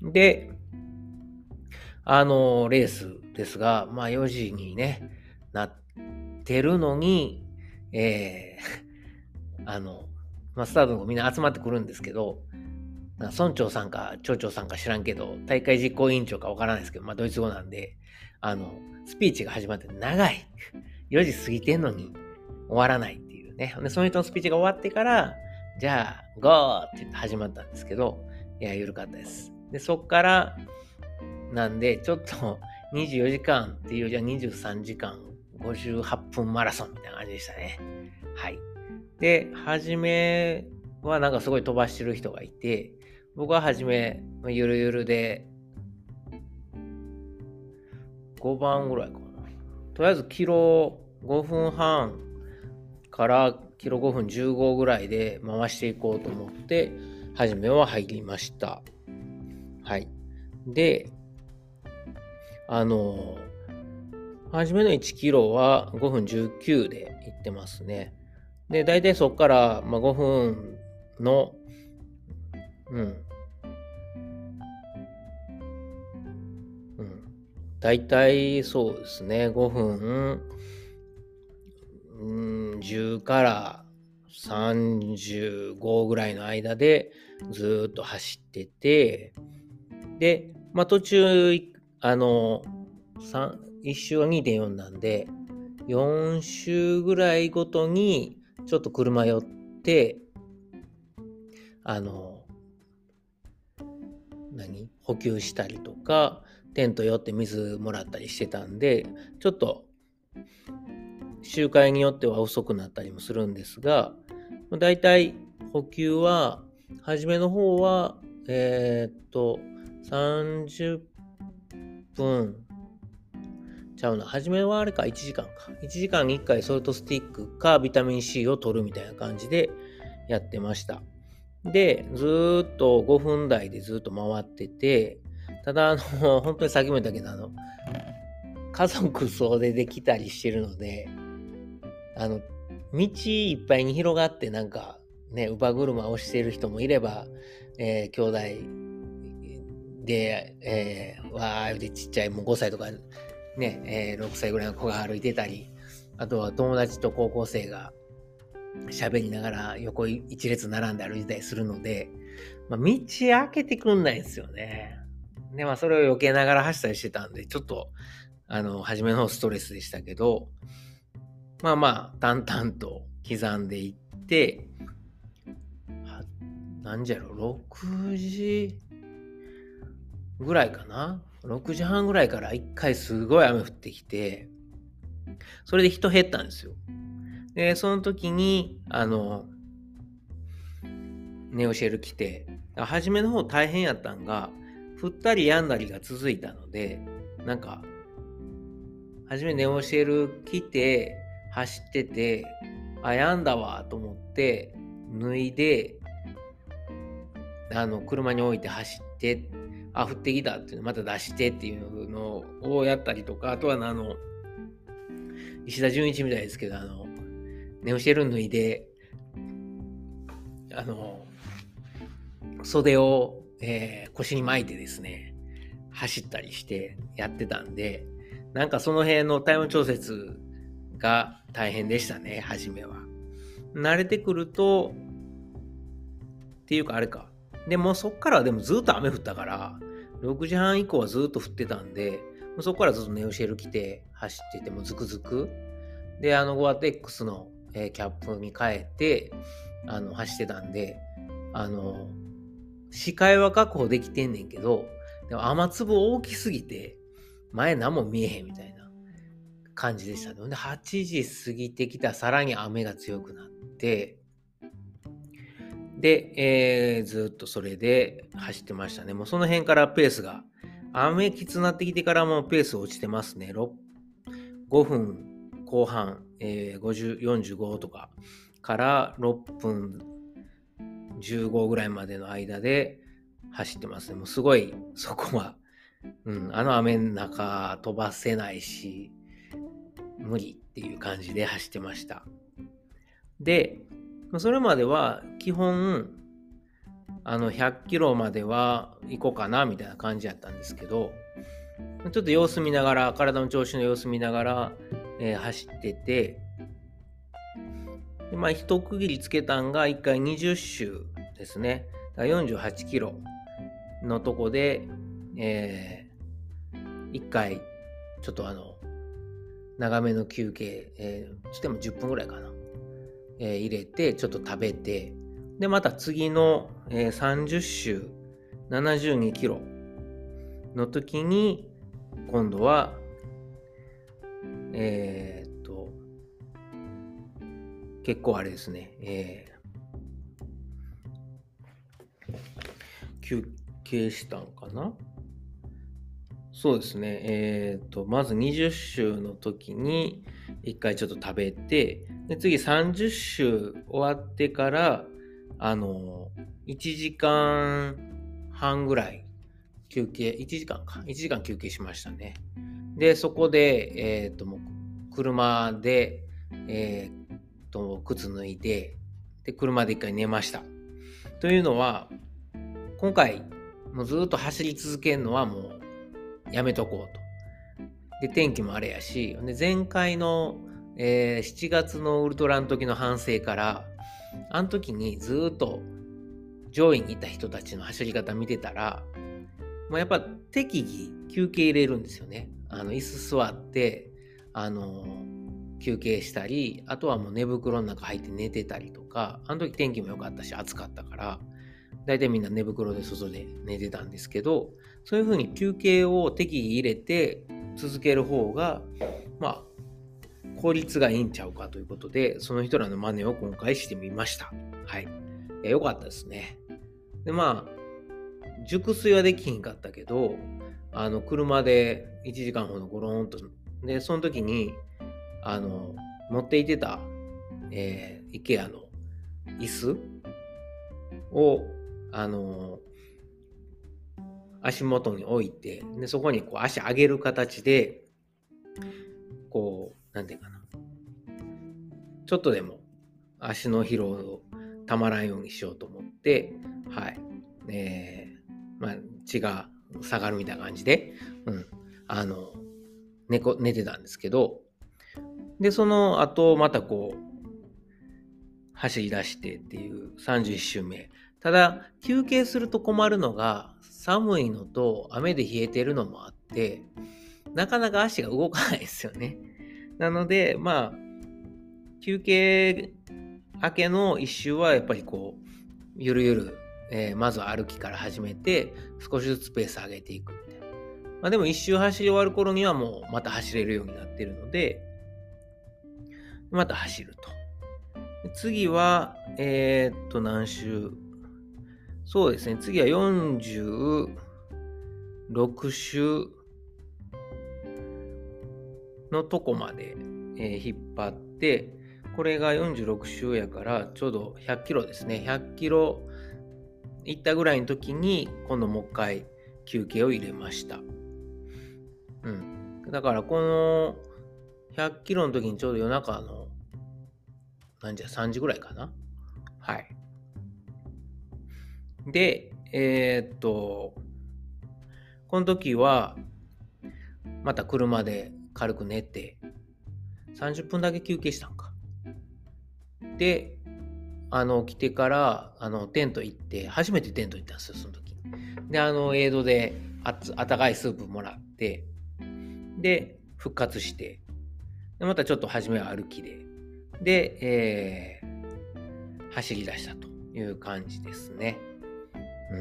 うん。で、あの、レースですが、まあ4時にね、なってるのに、えー、あの、まあ、スタートのみんな集まってくるんですけど、村長さんか町長さんか知らんけど、大会実行委員長かわからないですけど、まあ、ドイツ語なんで、あの、スピーチが始まって長い。4時過ぎてんのに終わらないっていうね。で、その人のスピーチが終わってから、じゃあ、ゴーって言って始まったんですけど、いや、緩かったです。で、そっから、なんで、ちょっと 24時間っていうじゃ23時間58分マラソンみたいな感じでしたね。はい。で、初めはなんかすごい飛ばしてる人がいて、僕は初め、ゆるゆるで、5番ぐらいかな。とりあえずキロ5分半からキロ5分15ぐらいで回していこうと思って、初めは入りました。はい。で、あの、初めの1キロは5分19で行ってますね。で、大体そこから、まあ、5分の、うん。うん。大体そうですね、5分、うん、10から35ぐらいの間でずっと走ってて、で、まあ途中、あの、3 1周は2.4なんで、4周ぐらいごとにちょっと車寄って、あの、何？補給したりとか、テント寄って水もらったりしてたんで、ちょっと周回によっては遅くなったりもするんですが、だいたい補給は、初めの方は、えー、っと、30分、ちゃうな。初めはあれか、1時間か。1時間に1回ソルトスティックかビタミン C を取るみたいな感じでやってました。で、ずっと5分台でずっと回ってて、ただ、あの、本当にさっきも言ったけど、あの、家族総出で来たりしてるので、あの、道いっぱいに広がってなんか、ね、乳母車をしている人もいれば、えー、兄弟で、えー、わーでちっちゃいもう5歳とかね、えー、6歳ぐらいの子が歩いてたり、あとは友達と高校生が喋りながら横一列並んで歩いたりするので、まあ、道開けてくんないんですよね。で、まあ、それを避けながら走ったりしてたんで、ちょっと、あの、初めのストレスでしたけど、まあまあ、淡々と刻んでいって、何時やろ、6時ぐらいかな？6時半ぐらいから一回すごい雨降ってきて、それで人減ったんですよ。で、その時に、あの、ネオシェル来て、初めの方大変やったんが、降ったりやんだりが続いたので、なんか、初めネオシェル着て走ってて、あ、やんだわと思って脱いで、あの、車に置いて走って、あ、降ってきたっていうのまた出してっていうのをやったりとか、あとはあの、石田純一みたいですけど、あの、ネオシェル脱いで、あの、袖を、えー、腰に巻いてですね、走ったりしてやってたんで、なんかその辺のタイム調節が大変でしたね、初めは。慣れてくると、っていうかあれか。でもそっからはでもずっと雨降ったから、6時半以降はずっと降ってたんで、そこからずっとネオシェル着て走っててもうズクズク。で、あのゴアテックスの、えー、キャップに変えて、あの、走ってたんで、あの、視界は確保できてんねんけど、でも雨粒大きすぎて、前何も見えへんみたいな感じでしたね。で、8時過ぎてきたらさらに雨が強くなって、で、えー、ずっとそれで走ってましたね。もうその辺からペースが、雨きつなってきてからもペース落ちてますね。5分後半、えー、50 45とかから6分15ぐらいまでの間で走ってますね。もうすごい、そこは、うん、あの雨の中飛ばせないし、無理っていう感じで走ってました。で、それまでは基本、あの100キロまでは行こうかなみたいな感じやったんですけど、ちょっと様子見ながら、体の調子の様子見ながら、えー、走ってて、でまあ、一区切りつけたんが1回20周ですね。48キロのとこで、えー、1回、ちょっとあの、長めの休憩、えー、しても10分ぐらいかな。えー、入れて、ちょっと食べて、で、また次の、えー、30周、72キロの時に、今度は、えー、っと、結構あれですね、えー、休憩したんかな？そうですね。えっ、ー、と、まず20週の時に1回ちょっと食べて、で次30週終わってから、あの、1時間半ぐらい休憩、1時間か、1時間休憩しましたね。で、そこで、えっ、ー、と、もう車で、えっ、ー、と、靴脱いで、で、車で一回寝ました。というのは、今回、もうずっと走り続けるのはもうやめとこうと。で、天気もあれやし、で前回の、えー、7月のウルトラの時の反省から、あの時にずっと上位にいた人たちの走り方見てたら、もうやっぱ適宜休憩入れるんですよね。あの、椅子座って、あの、休憩したり、あとはもう寝袋の中入って寝てたりとか、あの時天気も良かったし暑かったから、大体みんな寝袋で外で寝てたんですけど、そういうふうに休憩を適宜入れて続ける方が、まあ、効率がいいんちゃうかということで、その人らの真似を今回してみました。はい。いよかったですね。で、まあ、熟睡はできひんかったけど、あの、車で1時間ほどゴローンと、で、その時に、あの、持っていてた、えー、IKEA の椅子をあの足元に置いてでそこにこう足上げる形でこうなんていうかな。ちょっとでも足の疲労をたまらんようにしようと思ってはい。えー、まあ血が下がるみたいな感じで、うん、あの寝こ寝てたんですけどでその後またこう走り出してっていう31周目。ただ、休憩すると困るのが、寒いのと雨で冷えてるのもあって、なかなか足が動かないですよね。なので、まあ、休憩明けの一周はやっぱりこう、ゆるゆる、えー、まずは歩きから始めて、少しずつペース上げていくみたいな。まあ、でも一周走り終わる頃にはもうまた走れるようになってるので、また走ると。次は、えー、っと、何周？そうですね。次は46週のとこまで、えー、引っ張って、これが46周やからちょうど100キロですね。100キロ行ったぐらいの時に今度もう一回休憩を入れました。うん。だからこの100キロの時にちょうど夜中の何時や3時ぐらいかな。はい。で、えー、っと、この時はまた車で軽く寝て30分だけ休憩したんか。で、あの、来てから、あの、テント行って、初めてテント行ったんですよ、その時。で、あの、エイドであつ、あったかいスープもらって、で、復活して、でまたちょっと初めは歩きで、で、えー、走り出したという感じですね。う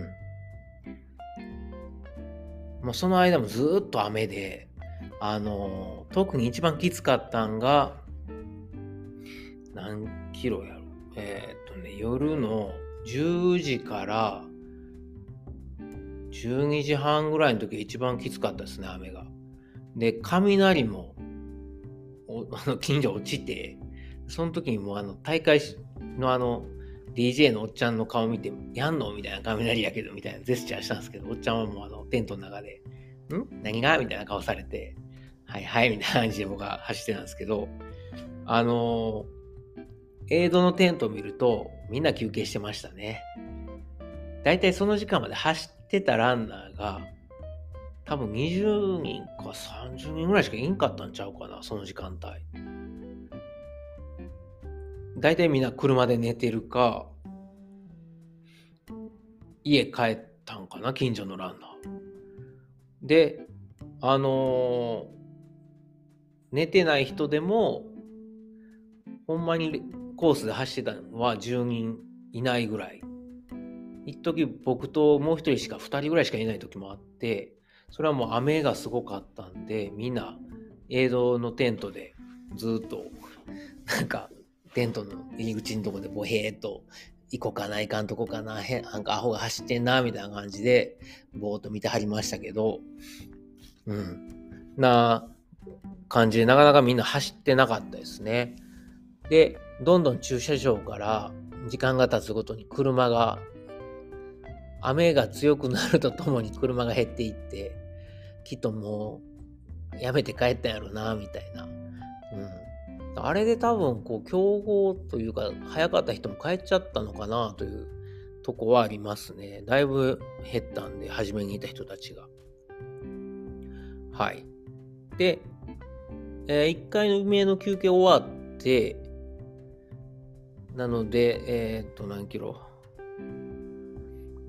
ん。もうその間もずっと雨で、あの、特に一番きつかったんが、何キロやろえー、っとね、夜の10時から12時半ぐらいの時が一番きつかったですね、雨が。で、雷も、あの、近所落ちて、その時にもうあの、大会のあの、DJ のおっちゃんの顔見て、やんの？みたいな雷やけど、みたいなジェスチャーしたんですけど、おっちゃんはもうあの、テントの中で、ん？何が？みたいな顔されて、はいはい、みたいな感じで僕は走ってたんですけど、あのーエイドのテントを見ると、みんな休憩してましたね。だいたいその時間まで走ってたランナーが、多分20人か30人ぐらいしかいんかったんちゃうかな、その時間帯。だいたいみんな車で寝てるか、家帰ったんかな、近所のランナー。で、あのー、寝てない人でも、ほんまにコースで走ってたのは10人いないぐらい。一時僕ともう一人しか2人ぐらいしかいない時もあって、それはもう雨がすごかったんで、みんな映像のテントでずっと、なんかテントの入り口のとこでボヘーっと行こうかな、行かんとこかな、へなんかアホが走ってんな、みたいな感じで、ぼーっと見てはりましたけど、うん。な感じで、なかなかみんな走ってなかったですね。で、どんどん駐車場から時間が経つごとに車が雨が強くなるとともに車が減っていってきっともうやめて帰ったんやろなみたいな、うん、あれで多分こう競合というか早かった人も帰っちゃったのかなというとこはありますねだいぶ減ったんで初めにいた人たちがはいで、えー、1回目の休憩終わってなので、えー、っと、何キロ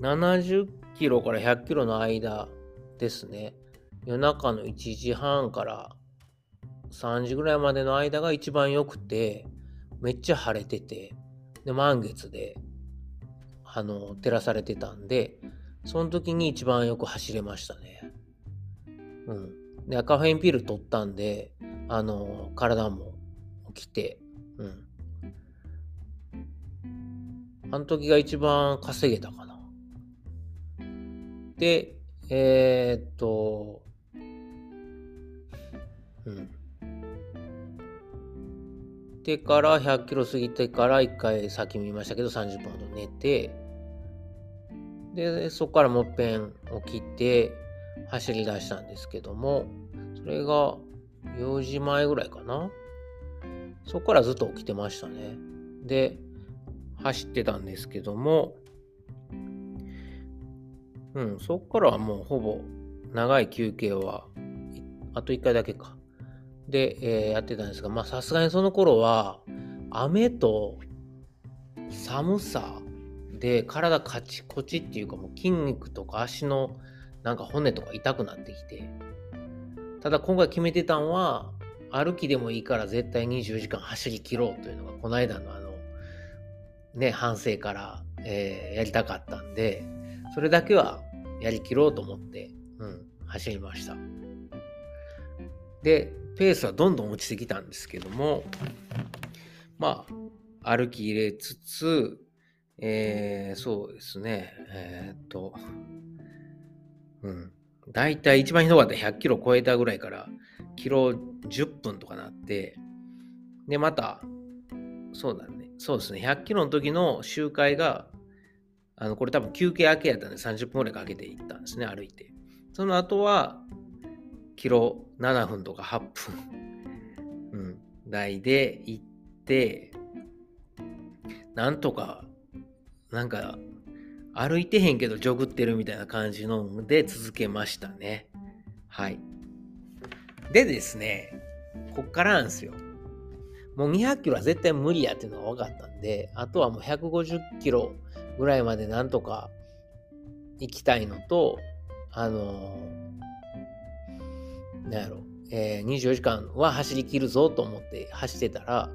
?70 キロから100キロの間ですね。夜中の1時半から3時ぐらいまでの間が一番良くて、めっちゃ晴れてて、で、満月で、あの、照らされてたんで、その時に一番よく走れましたね。うん。で、カフェインピル取ったんで、あの、体も起きて、うん。あの時が一番稼げたかな。で、えー、っと、うん。でから100キロ過ぎてから1回先見ましたけど30分ほど寝て、で、そこからもっぺん起きて走り出したんですけども、それが4時前ぐらいかな。そこからずっと起きてましたね。で、走ってたんですけども、うん、そっからはもうほぼ長い休憩は、あと1回だけか。で、えー、やってたんですが、まあさすがにその頃は、雨と寒さで体カチコチっていうかもう筋肉とか足のなんか骨とか痛くなってきて、ただ今回決めてたんは、歩きでもいいから絶対20時間走り切ろうというのが、この間のあの、ね、反省から、えー、やりたかったんで、それだけはやりきろうと思って、うん、走りました。で、ペースはどんどん落ちてきたんですけども、まあ、歩き入れつつ、えー、そうですね、えー、っと、うん、だいたい一番ひどかった100キロ超えたぐらいから、キロ10分とかなって、で、また、そうだね、そうですね、100キロの時の周回が、あの、これ多分休憩明けやったんで30分ぐらいかけて行ったんですね、歩いて。その後は、キロ7分とか8分、うん、台で行って、なんとか、なんか、歩いてへんけどジョグってるみたいな感じので続けましたね。はい。でですね、こっからなんですよ。もう200キロは絶対無理やっていうのが分かったんで、あとはもう150キロぐらいまでなんとか行きたいのと、あのー、なんやろ、えー、24時間は走り切るぞと思って走ってたら、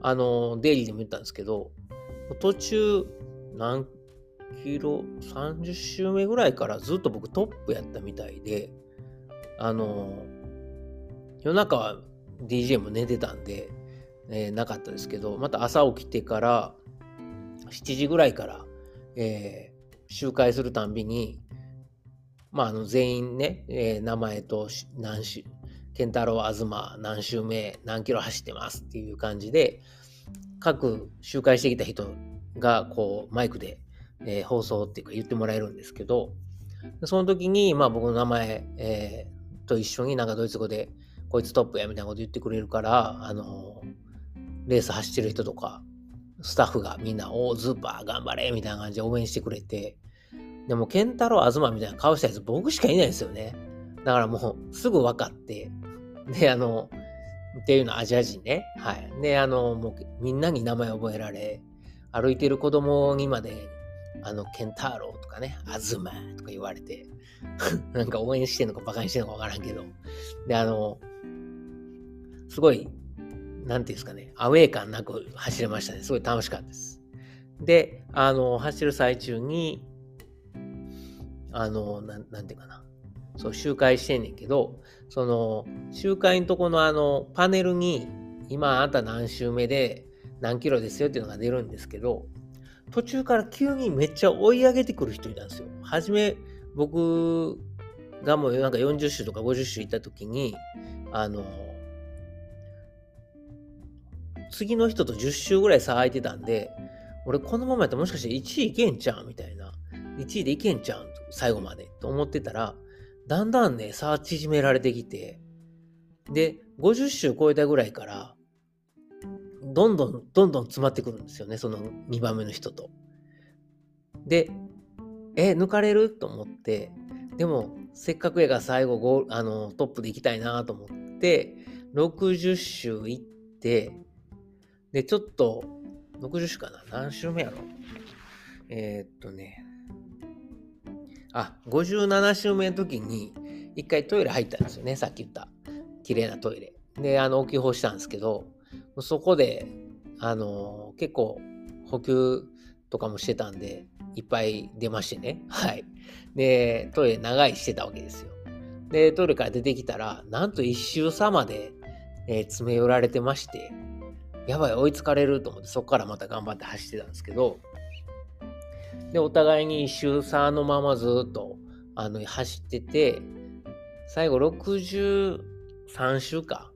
あのー、デイリーでも言ったんですけど、途中、何キロ、30周目ぐらいからずっと僕トップやったみたいで、あの夜中は DJ も寝てたんで、えー、なかったですけど、また朝起きてから、7時ぐらいから、えー、集会するたんびに、まあ、あの全員ね、えー、名前と何周、健太郎、東、何周目、何キロ走ってますっていう感じで、各集会してきた人が、こう、マイクで、えー、放送っていうか言ってもらえるんですけど、その時に、まあ僕の名前、えー、と一緒になんかドイツ語で、こいつトップやみたいなこと言ってくれるから、あのレース走ってる人とか、スタッフがみんな、おー、ズーパー頑張れみたいな感じで応援してくれて、でも、ケンタロウ、東みたいな顔したやつ僕しかいないですよね。だからもう、すぐ分かって、で、あの、っていうのはアジア人ね。はい。で、あの、もうみんなに名前覚えられ、歩いてる子供にまで、あの、ケンタロウとかね、アズマとか言われて、なんか応援してんのか馬鹿にしてんのかわからんけど。で、あの、すごいなんていうんですかね、アウェー感なく走れましたね。すごい楽しかったです。で、あの、走る最中に、あの、なん、なんていうかな。そう、周回してんねんけど、その、周回のとこのあの、パネルに、今あんた何周目で何キロですよっていうのが出るんですけど、途中から急にめっちゃ追い上げてくる人いたんですよ。はじめ、僕がもうなんか40周とか50周行った時に、あの、次の人と10周ぐらい差空いてたんで、俺このままやったらもしかして1位いけんちゃうみたいな。1位でいけんちゃう最後まで。と思ってたら、だんだんね、差縮められてきて、で、50周超えたぐらいから、どんどん、どんどん詰まってくるんですよね、その2番目の人と。で、え、抜かれる？と思って、でも、せっかくやから最後ゴあのトップで行きたいなと思って、60周行って、で、ちょっと、60週かな？何週目やろ？えー、っとね、あ、57週目の時に、一回トイレ入ったんですよね、さっき言った。綺麗なトイレ。で、あの、大きい方したんですけど、そこで、あの、結構、補給とかもしてたんで、いっぱい出ましてね。はい。で、トイレ長いしてたわけですよ。で、トイレから出てきたら、なんと一周差まで、えー、詰め寄られてまして、やばい、追いつかれると思って、そこからまた頑張って走ってたんですけど、で、お互いに一周差のままずっと、あの、走ってて、最後63周か、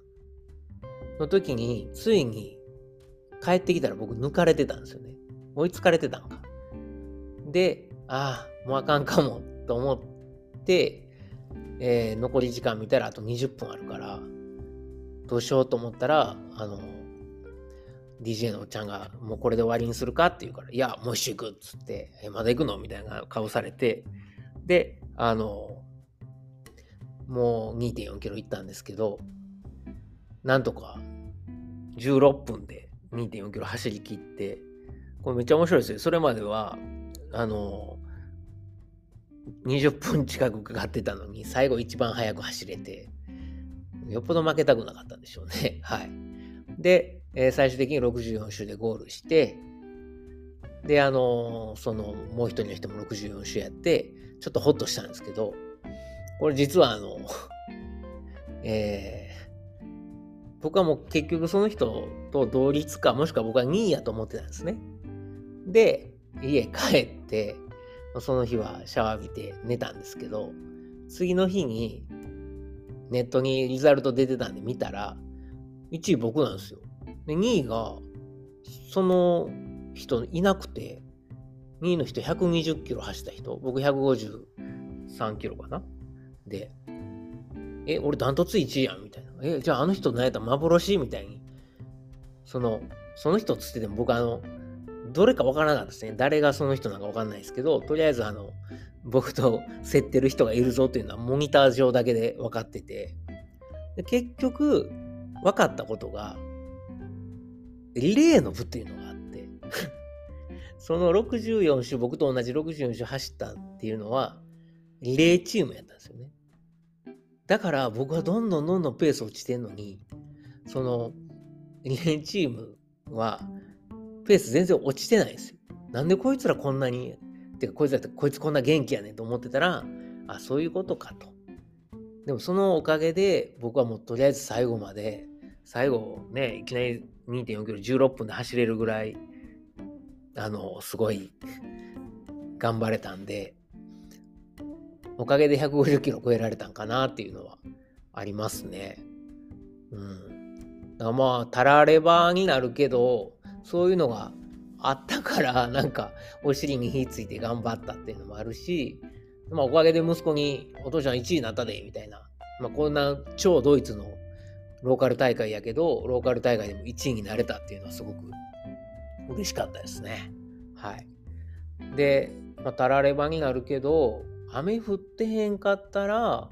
の時に、ついに帰ってきたら僕抜かれてたんですよね。追いつかれてたんか。で、ああ、もうあかんかも、と思って、えー、残り時間見たらあと20分あるから、どうしようと思ったら、あの、DJ のおっちゃんが、もうこれで終わりにするかって言うから、いや、もう一周行くっつって、え、まだ行くの？みたいな顔されて、で、あの、もう2.4キロ行ったんですけど、なんとか16分で2.4キロ走り切って、これめっちゃ面白いですよ。それまでは、あの、20分近くかかってたのに、最後一番早く走れて、よっぽど負けたくなかったんでしょうね。はい。で、えー、最終的に64周でゴールして、で、あのー、その、もう一人の人も64周やって、ちょっとホッとしたんですけど、これ実はあの、えー、僕はもう結局その人と同率か、もしくは僕は2位やと思ってたんですね。で、家帰って、その日はシャワー浴びて寝たんですけど、次の日にネットにリザルト出てたんで見たら、1位僕なんですよ。で、2位が、その人いなくて、2位の人120キロ走った人、僕153キロかな？で、え、俺ダントツ1位やんみたいな。え、じゃああの人何やったら幻みたいに。その、その人つってても僕あの、どれかわからなかったですね。誰がその人なのかわかんないですけど、とりあえずあの、僕と競ってる人がいるぞっていうのはモニター上だけで分かってて、で結局、分かったことが、リレーの部っていうのがあって その64周、僕と同じ64周走ったっていうのは、リレーチームやったんですよね。だから僕はどんどんどんどんペース落ちてんのに、その、リレーチームは、ペース全然落ちてないですよ。なんでこいつらこんなに、てかこいつらってこいつこんな元気やねんと思ってたら、あ、そういうことかと。でもそのおかげで僕はもうとりあえず最後まで、最後ね、いきなり2.4キロ16分で走れるぐらい、あの、すごい頑張れたんで、おかげで150キロ超えられたんかなっていうのはありますね。うん。だからまあ、たらればになるけど、そういうのがあったから、なんか、お尻に火ついて頑張ったっていうのもあるし、まあ、おかげで息子に、お父ちゃん1位になったで、みたいな。まあ、こんな超ドイツのローカル大会やけど、ローカル大会でも1位になれたっていうのはすごく嬉しかったですね。はい。で、まあ、たらればになるけど、雨降ってへんかったら、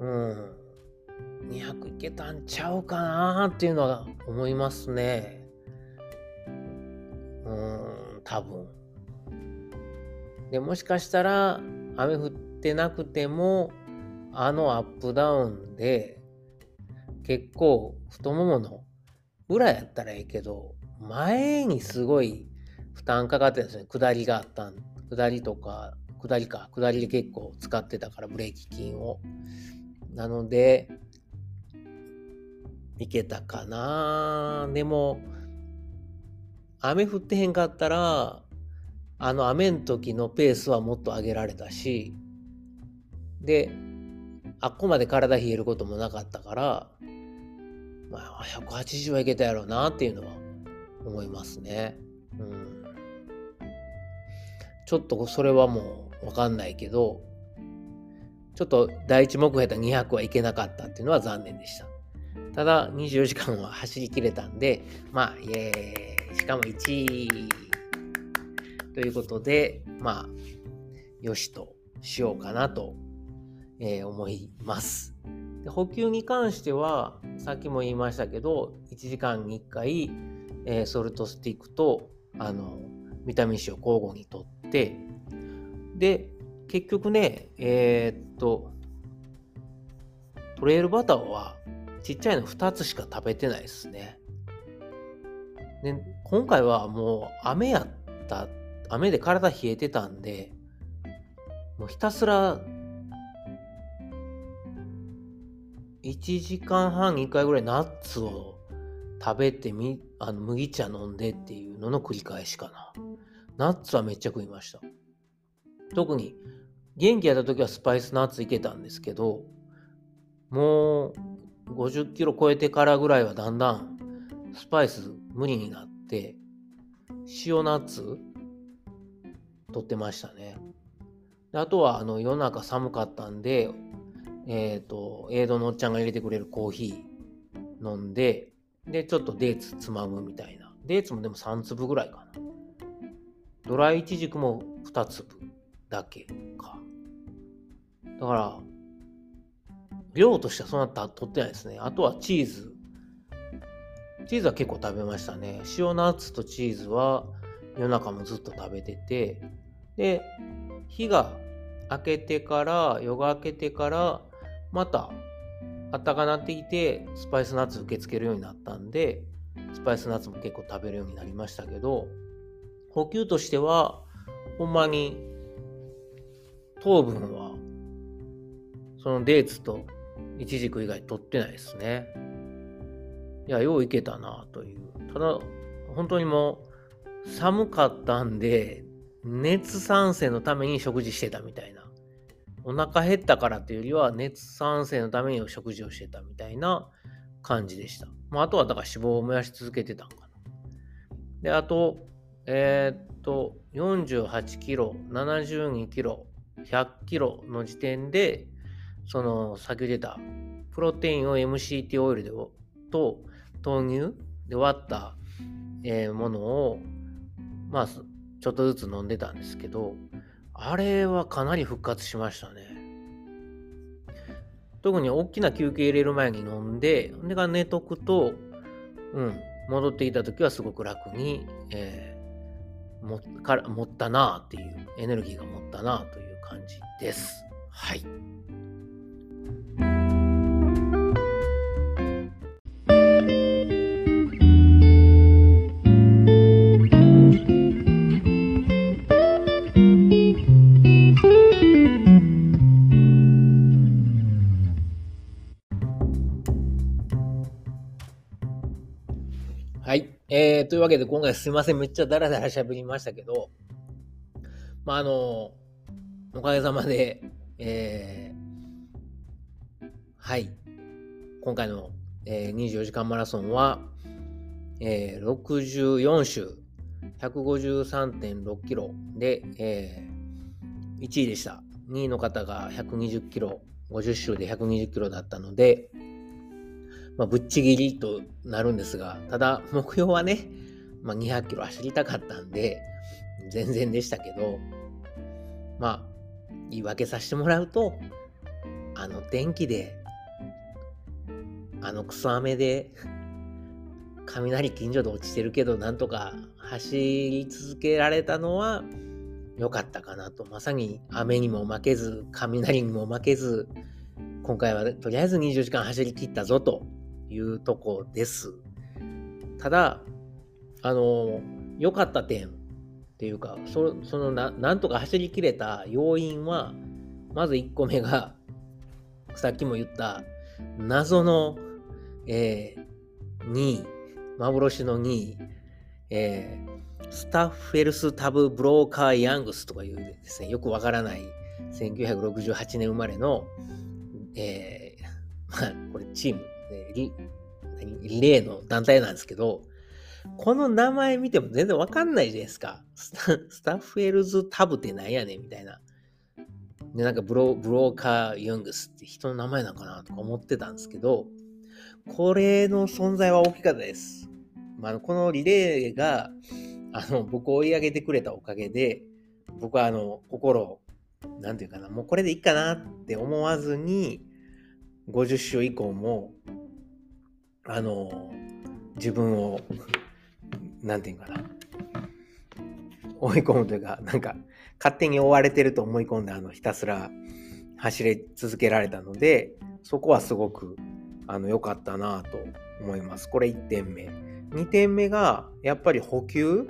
うん、200いけたんちゃうかなっていうのは思いますね。うん、多分。で、もしかしたら、雨降ってなくても、あのアップダウンで、結構太ももの裏やったらええけど、前にすごい負担かかってるんですね。下りがあったん。下りとか、下りか。下りで結構使ってたから、ブレーキ筋を。なので、いけたかなでも、雨降ってへんかったら、あの雨の時のペースはもっと上げられたし、で、あっこまで体冷えることもなかったから、まあ、180はいけたやろうなっていうのは思いますね。うん。ちょっとそれはもうわかんないけど、ちょっと第一目標やった200はいけなかったっていうのは残念でした。ただ、24時間は走りきれたんで、まあ、イエーイ。しかも1位ということで、まあ、よしとしようかなと、えー、思います。で補給に関しては、さっきも言いましたけど、1時間に1回、えー、ソルトスティックと、あの、ビタミン C を交互にとって、で、結局ね、えー、っと、トレイルバターはちっちゃいの2つしか食べてないですね。で、今回はもう雨やった、雨で体冷えてたんで、もうひたすら1時間半に1回ぐらいナッツを食べてみ、あの麦茶飲んでっていうのの繰り返しかな。ナッツはめっちゃ食いました。特に元気やった時はスパイスナッツいけたんですけど、もう50キロ超えてからぐらいはだんだんスパイス無理になって、塩ナッツ取ってましたね。あとは、あの、世の中寒かったんで、えっ、ー、と、エイドのおっちゃんが入れてくれるコーヒー飲んで、で、ちょっとデーツつまむみたいな。デーツもでも3粒ぐらいかな。ドライイチジクも2粒だけか。だから、量としてはそんな取ってないですね。あとはチーズチーズは結構食べましたね。塩ナッツとチーズは夜中もずっと食べてて、で、日が明けてから、夜が明けてから、また暖かなってきて、スパイスナッツ受け付けるようになったんで、スパイスナッツも結構食べるようになりましたけど、補給としては、ほんまに糖分は、そのデーツとイチジク以外取ってないですね。いや、よういけたなという。ただ、本当にもう、寒かったんで、熱産生のために食事してたみたいな。お腹減ったからっていうよりは熱産生のためにお食事をしてたみたいな感じでした。まあ、あとはだから脂肪を燃やし続けてたんかな。で、あと、えー、っと、48キロ、72キロ、100キロの時点で、その、先ほど出た、プロテインを MCT オイルでと豆乳で割った、えー、ものを、まあ、ちょっとずつ飲んでたんですけど、あれはかなり復活しましたね。特に大きな休憩入れる前に飲んで、でが寝とくと、うん、戻ってきた時はすごく楽に、えー、もから持ったなあっていう、エネルギーが持ったなあという感じです。はい。えー、というわけで今回すいません。めっちゃダラダラ喋りましたけど、まあ、あの、おかげさまで、えー、はい。今回の、えー、24時間マラソンは、えー、64周、153.6キロで、えー、1位でした。2位の方が120キロ、50周で120キロだったので、まあ、ぶっちぎりとなるんですが、ただ、目標はね、まあ、200キロ走りたかったんで、全然でしたけど、まあ、言い訳させてもらうと、あの天気で、あの草雨で、雷近所で落ちてるけど、なんとか走り続けられたのは良かったかなと。まさに雨にも負けず、雷にも負けず、今回はとりあえず24時間走り切ったぞというとこです。ただ、あの、良かった点っていうか、そそのな、なんとか走りきれた要因は、まず1個目が、さっきも言った謎の、えー、2位、幻の2位、えー、スタッフェルスタブ・ブローカー・ヤングスとかいうですね、よくわからない1968年生まれの、えー、まあ、これチーム、リリレーの団体なんですけど、この名前見ても全然わかんないじゃないですか。スタッフェルズタブってなんやねんみたいな。で、なんかブロブローカー・ユングスって人の名前なのかなとか思ってたんですけど、これの存在は大きかったです。まあ、このリレーが、あの、僕を追い上げてくれたおかげで、僕はあの、心、なんていうかな、もうこれでいいかなって思わずに、50週以降も、あの、自分を、なんていうかな、追い込むというか、なんか、勝手に追われてると思い込んで、あの、ひたすら走り続けられたので、そこはすごく、あの、良かったなと思います。これ1点目。2点目が、やっぱり補給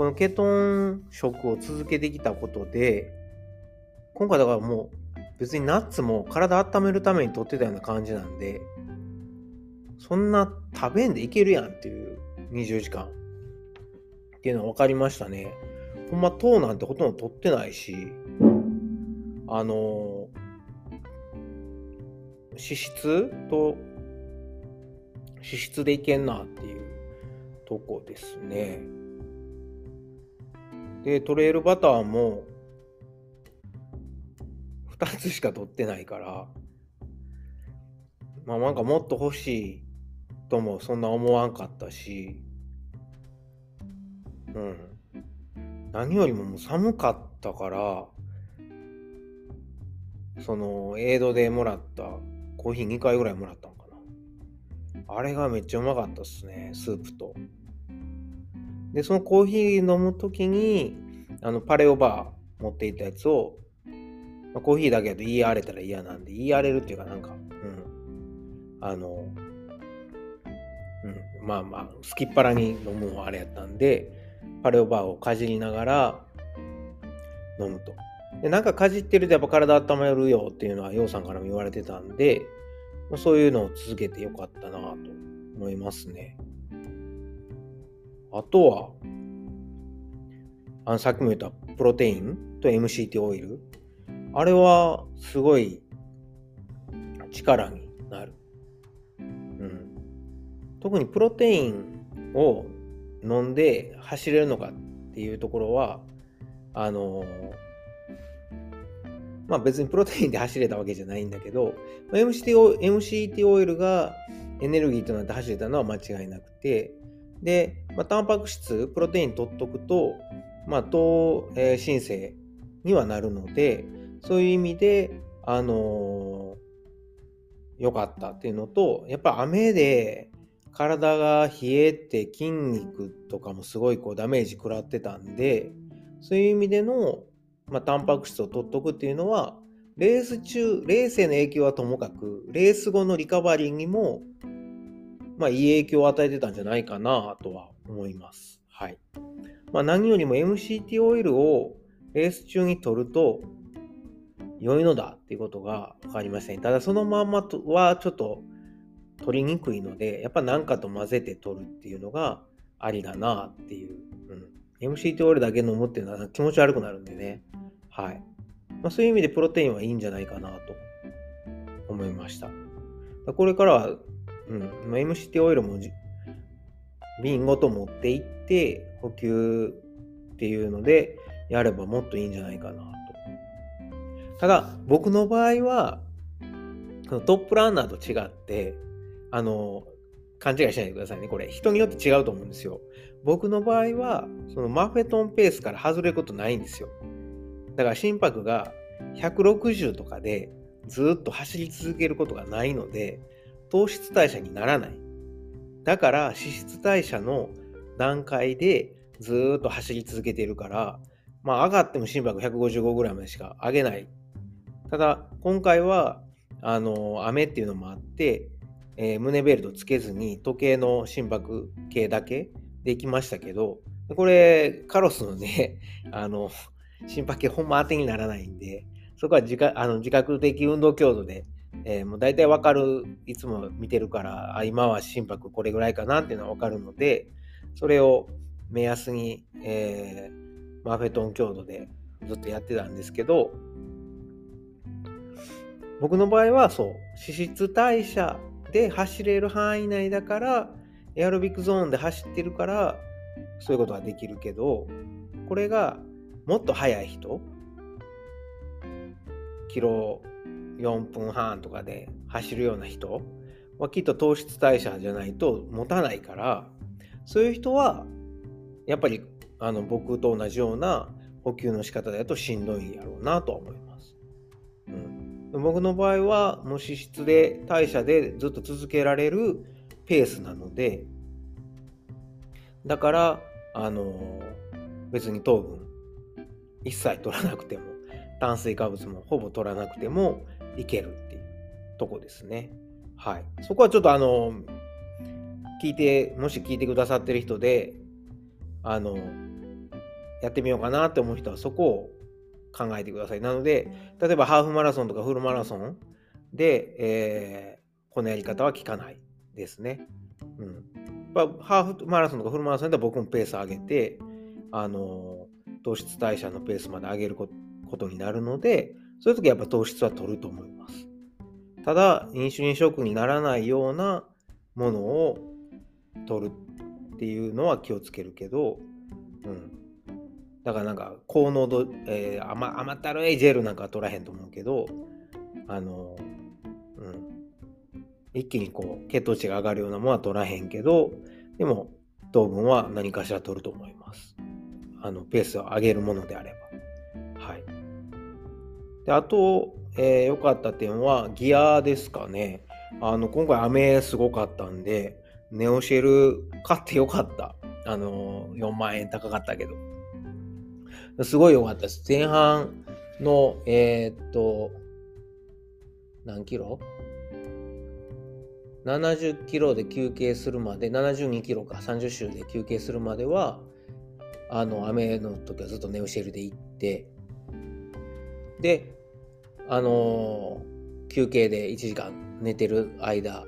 このケトン食を続けてきたことで、今回だからもう別にナッツも体温めるために取ってたような感じなんで、そんな食べんでいけるやんっていう20時間っていうのは分かりましたね。ほんま糖なんてほとんど取ってないし、あの脂質と脂質でいけんなっていうとこですね。で、トレイルバターも2つしか取ってないから、まあなんかもっと欲しいともそんな思わんかったし、うん。何よりももう寒かったから、その、エイドでもらったコーヒー2回ぐらいもらったんかな。あれがめっちゃうまかったっすね、スープと。で、そのコーヒー飲むときに、あの、パレオバー持っていったやつをまあ、コーヒーだけだと言い荒れたら嫌なんで、言い荒れるっていうかなんか、うん。あの、うん、まあまあ、すきっ腹に飲むのはあれやったんで、パレオバーをかじりながら飲むと。で、なんかかじってるとやっぱ体温まるよっていうのは、ようさんからも言われてたんで、まあ、そういうのを続けてよかったなと思いますね。あとは、あのさっきも言ったプロテインと MCT オイルあれはすごい力になる。うん。特にプロテインを飲んで走れるのかっていうところは、あのまあ別にプロテインで走れたわけじゃないんだけど、MCT, MCT オイルがエネルギーとなって走れたのは間違いなくて、で、まあ、タンパク質、プロテイン取っとくと、まあ、糖、えー、申請にはなるので、そういう意味で、あのー、良かったっていうのと、やっぱ雨で体が冷えて筋肉とかもすごいこうダメージ食らってたんで、そういう意味での、まあ、タンパク質を取っとくっていうのは、レース中、レースへの影響はともかく、レース後のリカバリーにもまあ、いい影響を与えてたんじゃないかなとは思います。はい。まあ、何よりも MCT オイルをレース中に取ると良いのだっていうことが分かりましたね。ただそのまんまとはちょっと取りにくいので、やっぱ何かと混ぜて取るっていうのがありだなっていう。うん、MCT オイルだけ飲むっていうのは気持ち悪くなるんでね。はい。まあ、そういう意味でプロテインはいいんじゃないかなと思いました。これからはうん。まあ、MCT オイルも瓶ごと持って行って補給っていうのでやればもっといいんじゃないかな。ただ僕の場合はトップランナーと違ってあの勘違いしないでくださいねこれ人によって違うと思うんですよ。僕の場合はそのマフェトンペースから外れることないんですよ。だから心拍が160とかでずっと走り続けることがないので糖質代謝にならない。だから脂質代謝の段階でずっと走り続けているから、まあ上がっても心拍 155g までしか上げない。ただ今回はあの雨っていうのもあって、えー、胸ベルトつけずに時計の心拍計だけできましたけど、これカロスのね、あの心拍計ほんま当てにならないんで、そこは自あの自覚的運動強度でえー、もう大体わかる、いつも見てるから、あ今は心拍これぐらいかなっていうのはわかるので、それを目安に、えー、マフェトン強度でずっとやってたんですけど、僕の場合はそう、脂質代謝で走れる範囲内だから、エアロビックゾーンで走ってるから、そういうことができるけど、これがもっと速い人、キロ4分半とかで走るような人はきっと糖質代謝じゃないと持たないからそういう人はやっぱりあの僕と同じような補給の仕方だとしんどいんやろうなとは思います。僕の場合はもう脂質で代謝でずっと続けられるペースなのでだからあの別に糖分一切取らなくても炭水化物もほぼ取らなくてもいけるっていうとこですね。はい。そこはちょっとあの、聞いて、もし聞いてくださってる人で、あの、やってみようかなって思う人はそこを考えてください。なので、例えばハーフマラソンとかフルマラソンで、えー、このやり方は効かないですね。うん。ハーフマラソンとかフルマラソンで僕もペース上げて、あの、糖質代謝のペースまで上げることになるので、そういう時はやっぱ糖質は取ると思います。ただ、インシュリンショックにならないようなものを取るっていうのは気をつけるけど、うん。だからなんか、高濃度、えー、甘甘ったるいジェルなんかは取らへんと思うけど、あの、うん。一気にこう、血糖値が上がるようなものは取らへんけど、でも、糖分は何かしら取ると思います。あの、ペースを上げるものであれば。はい。であと、えー、良かった点はギアですかね。あの、今回雨すごかったんで、ネオシェル買ってよかった。あの、4万円高かったけど。すごい良かったです。前半の、えー、っと、何キロ ?70 キロで休憩するまで、72キロか30周で休憩するまでは、あの、雨の時はずっとネオシェルで行って、で、あのー、休憩で1時間寝てる間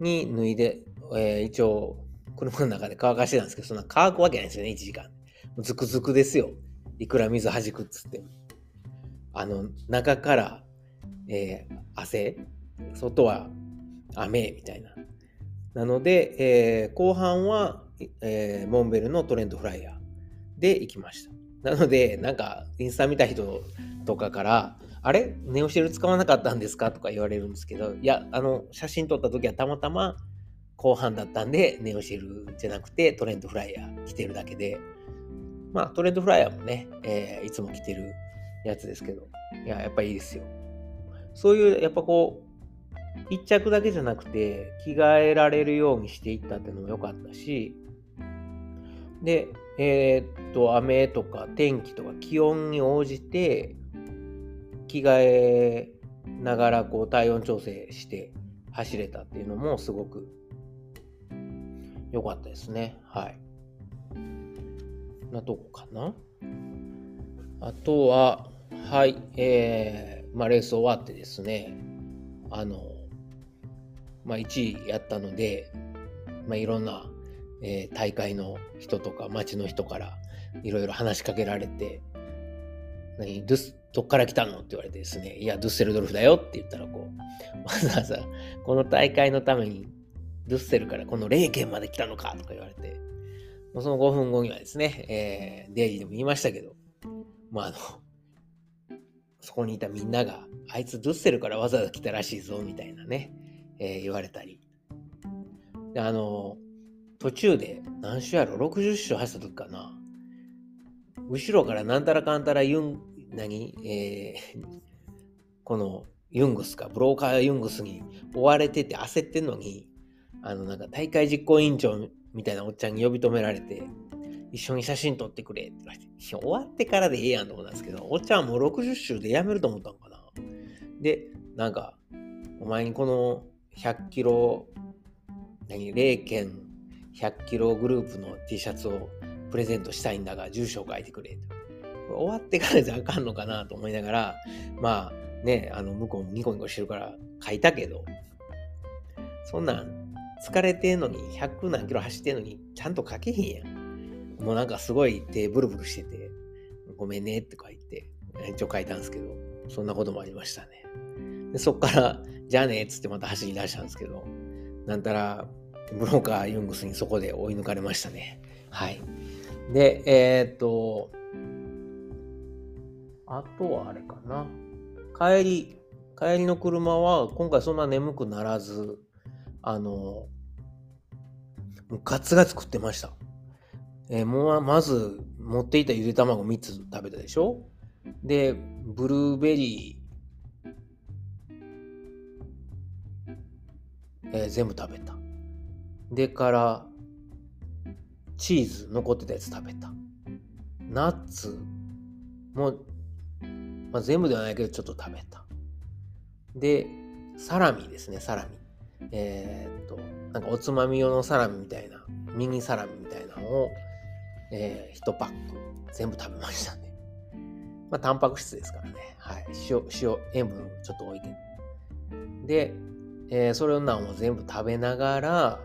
に脱いで、えー、一応、車の中で乾かしてたんですけど、そんな乾くわけないですよね、1時間。ズクズクですよ。いくら水弾くっつって。あの、中から、えー、汗、外は雨みたいな。なので、えー、後半は、えー、モンベルのトレンドフライヤーで行きました。なので、なんか、インスタ見た人とかから、あれ？ネオシェル使わなかったんですか？とか言われるんですけど、いや、あの、写真撮った時はたまたま後半だったんで、ネオシェルじゃなくてトレンドフライヤー着てるだけで、まあ、トレンドフライヤーもね、えー、いつも着てるやつですけど、いや、やっぱいいですよ。そういう、やっぱこう、一着だけじゃなくて、着替えられるようにしていったっていうのも良かったし、で、えー、っと、雨とか天気とか気温に応じて、着替えながらこう体温調整して走れたっていうのもすごく良かったですね。はい。なとこかな。あとは、はい、えー、まあ、レース終わってですね、あの、まあ、1位やったので、まあ、いろんな、えー、大会の人とか町の人からいろいろ話しかけられて、何、ドゥス、どっから来たのって言われてですね、いや、ドゥッセルドルフだよって言ったら、こう、わざわざ、この大会のために、ドゥッセルからこの霊県まで来たのかとか言われて、その5分後にはですね、えー、デイリーでも言いましたけど、まあ、あの、そこにいたみんなが、あいつドゥッセルからわざわざ来たらしいぞ、みたいなね、えー、言われたり。あの、途中で何周やろ ?60 周走った時かな。後ろからなんたらかんたらユン、何？えー、このユングスか、ブローカーユングスに追われてて焦ってんのに、あの、なんか大会実行委員長みたいなおっちゃんに呼び止められて、一緒に写真撮ってくれって言われて、終わってからでええやんと思ったんですけど、おっちゃんはもう60周でやめると思ったのかな。で、なんか、お前にこの100キロ、何、0件100キログループの T シャツをプレゼントしたいんだが、住所を書いてくれと。終わってからじゃあかんのかなと思いながら、まあね、あの、向こうもニコニコしてるから書いたけど、そんなん疲れてんのに、100何キロ走ってんのに、ちゃんと書けへんやん。もうなんかすごい手ブルブルしてて、ごめんねって書いて、一応書いたんですけど、そんなこともありましたね。でそっから、じゃあねっつってまた走り出したんですけど、なんたら、ブローカー・ユングスにそこで追い抜かれましたね。はい。で、えー、っと、あとはあれかな。帰り、帰りの車は今回そんな眠くならず、あの、もうガツガツ食ってました。えー、もうまず持っていたゆで卵3つ食べたでしょ？で、ブルーベリー、えー、全部食べた。でから、チーズ残ってたやつ食べた。ナッツも、まあ、全部ではないけどちょっと食べた。で、サラミですね、サラミ。えー、っと、なんかおつまみ用のサラミみたいな、ミニサラミみたいなのを、えー、1パック全部食べましたね。まあ、タンパク質ですからね。はい。塩、塩、塩分ちょっと置いて。で、えー、それをなんを全部食べながら、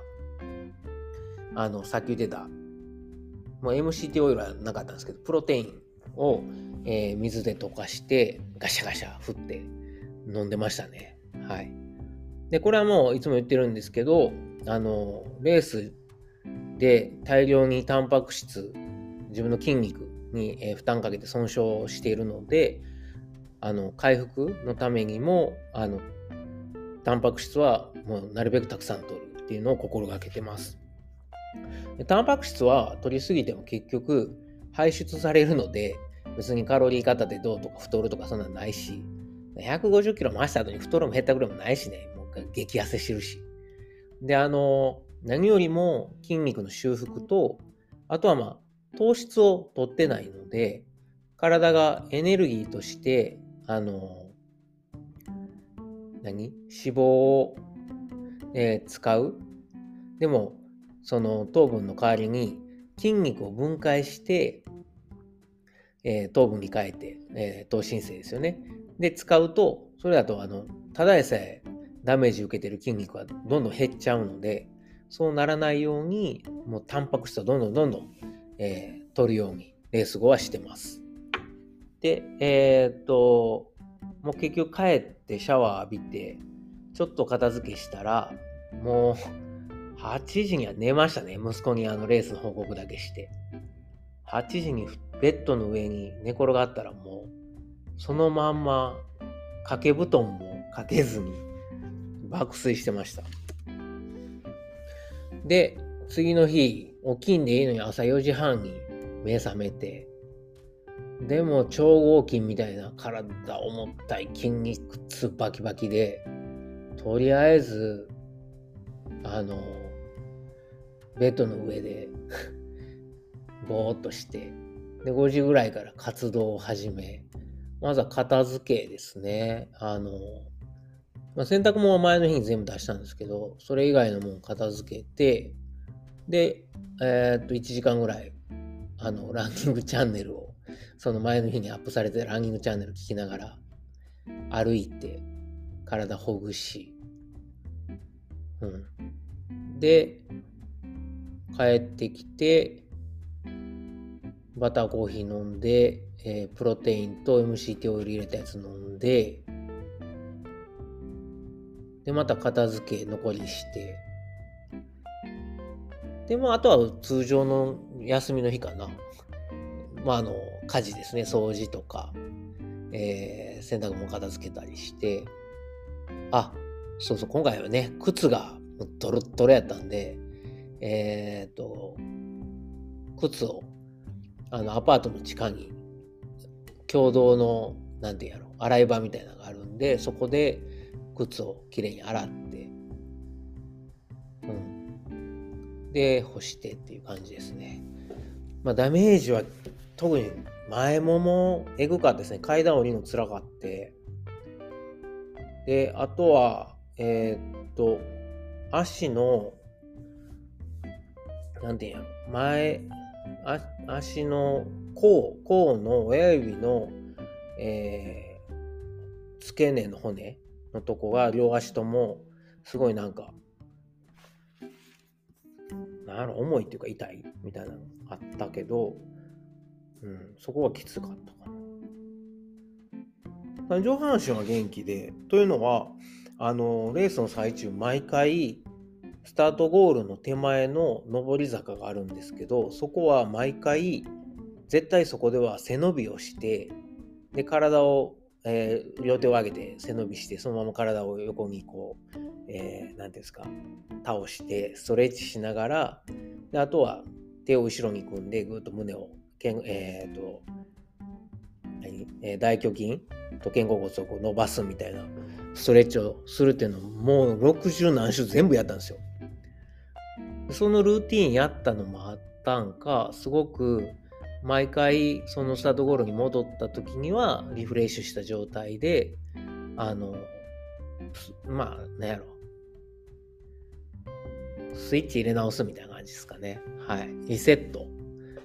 あの、さっき言ってた、もう MCT オイルはなかったんですけど、プロテインを、えー、水で溶かして、ガシャガシャ振って飲んでましたね。はい。で、これはもういつも言ってるんですけど、あの、レースで大量にタンパク質、自分の筋肉に、負担かけて損傷しているので、あの、回復のためにも、あの、タンパク質はもうなるべくたくさん取るっていうのを心がけてます。でタンパク質は取りすぎても結局排出されるので別にカロリー型でどうとか太るとかそんなんないし150キロ回した後に太るも減ったくらいもないしね激痩せしてるし。であの何よりも筋肉の修復とあとはまあ糖質を取ってないので体がエネルギーとしてあの何？脂肪を、えー、使う？でもその糖分の代わりに筋肉を分解して、えー、糖分に変えて、えー、糖新生ですよね。で、使うと、それだと、あの、ただでさえダメージ受けてる筋肉はどんどん減っちゃうので、そうならないように、もうタンパク質をどんどんどんどん、えー、取るように、レース後はしてます。で、えー、っと、もう結局帰ってシャワー浴びて、ちょっと片付けしたら、もう、8時には寝ましたね。息子にあのレースの報告だけして。8時にベッドの上に寝転がったらもう、そのまんま掛け布団もかけずに爆睡してました。で、次の日、起きんでいいのに朝4時半に目覚めて、でも超合金みたいな体重たい筋肉痛バキバキで、とりあえず、あの、ベッドの上で ぼーっとして、で、5時ぐらいから活動を始め、まずは片付けですね。あの、まあ、洗濯物は前の日に全部出したんですけど、それ以外のもの片付けて、で、えー、っと、1時間ぐらい、あの、ランニングチャンネルを、その前の日にアップされてランニングチャンネル聞きながら、歩いて、体ほぐし、うん。で、帰ってきて、バターコーヒー飲んで、えー、プロテインと MCT オイル入れたやつ飲んで、で、また片付け残りして、で、まあ、あとは通常の休みの日かな。まあ、あの、家事ですね、掃除とか、えー、洗濯物片付けたりして、あ、そうそう、今回はね、靴がドロッドロやったんで、えっ、と、靴を、あの、アパートの地下に、共同の、なんてやろう、洗い場みたいなのがあるんで、そこで靴をきれいに洗って、うん。で、干してっていう感じですね。まあ、ダメージは特に前ももえぐかったですね。階段降りるの辛かって。で、あとは、えー、っと、足の、なんていうんやろ、前、足の甲、甲の親指の、えー、付け根の骨のとこが両足ともすごいなんか、なんろ、重いっていうか痛いみたいなのあったけど、うん、そこはきつかったかな。上半身は元気で、というのは、あの、レースの最中、毎回、スタートゴールの手前の上り坂があるんですけど、そこは毎回、絶対そこでは背伸びをして、で、体を、えー、両手を上げて背伸びして、そのまま体を横にこう、えー、ていうんですか、倒して、ストレッチしながら、で、あとは手を後ろに組んで、ぐっと胸を、けんえ、ー、と、何、えー、大胸筋と肩甲骨をこう伸ばすみたいなストレッチをするっていうのをもう60何種全部やったんですよ。そのルーティンやったのもあったんか、すごく毎回そのスタートゴールに戻った時にはリフレッシュした状態で、あの、まあ、なんやろ。スイッチ入れ直すみたいな感じですかね。はい。リセット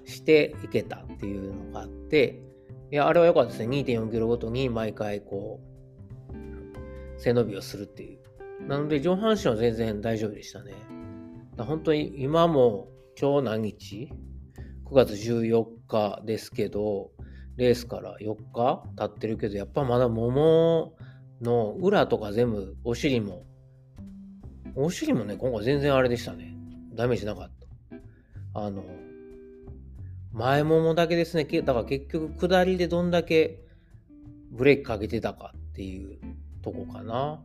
していけたっていうのがあって、いや、あれは良かったですね。2.4キロごとに毎回こう、背伸びをするっていう。なので上半身は全然大丈夫でしたね。本当に今も今日何日？?9 月14日ですけど、レースから4日経ってるけど、やっぱまだももの裏とか全部お尻も、お尻もね、今回全然あれでしたね。ダメージなかった。あの、前ももだけですね。だから結局下りでどんだけブレーキかけてたかっていうとこかな。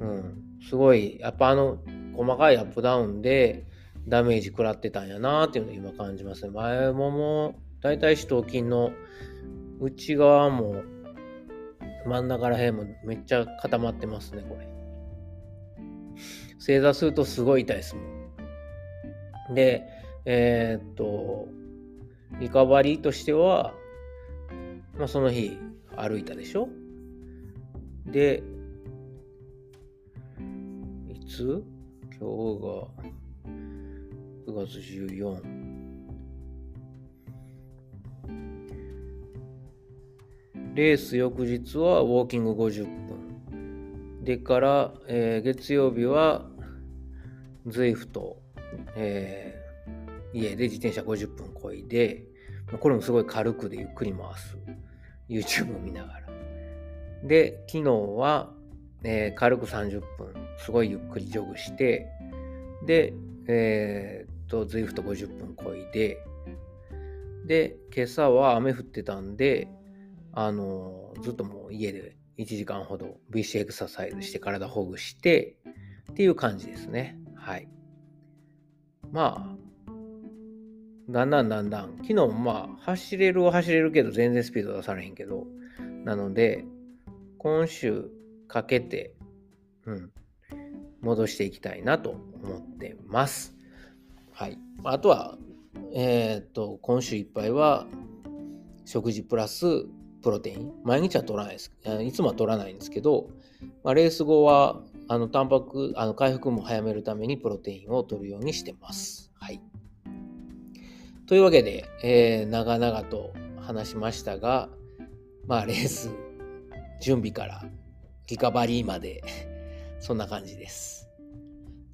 うん。すごい、やっぱあの、細かいアップダウンでダメージ食らってたんやなっていうのを今感じますね。前もも、大腿四頭筋の内側も真ん中ら辺もめっちゃ固まってますね、これ。正座するとすごい痛いですもん。で、えー、っと、リカバリーとしては、まあ、その日歩いたでしょ？で、いつ？今日が9月14。レース翌日はウォーキング50分。でから、えー、月曜日はズイフと、えー、家で自転車50分こいで、これもすごい軽くでゆっくり回す。YouTube を見ながら。で、昨日は、えー、軽く30分、すごいゆっくりジョグして、で、え、と、ズイフト50分こいで、で、今朝は雨降ってたんで、あの、ずっともう家で1時間ほど VC エクササイズして体ほぐして、っていう感じですね。はい。まあ、だんだんだんだん、昨日もまあ、走れるは走れるけど、全然スピード出されへんけど、なので、今週かけて、うん、戻していきたいなと思ってます。はい。あとは、えっ、と、今週いっぱいは、食事プラスプロテイン。毎日は取らないです。いつもは取らないんですけど、まあ、レース後は、あの、タンパク、あの、回復も早めるためにプロテインを取るようにしてます。はい。というわけで、えー、長々と話しましたが、まあ、レース準備からリカバリーまでそんな感じです。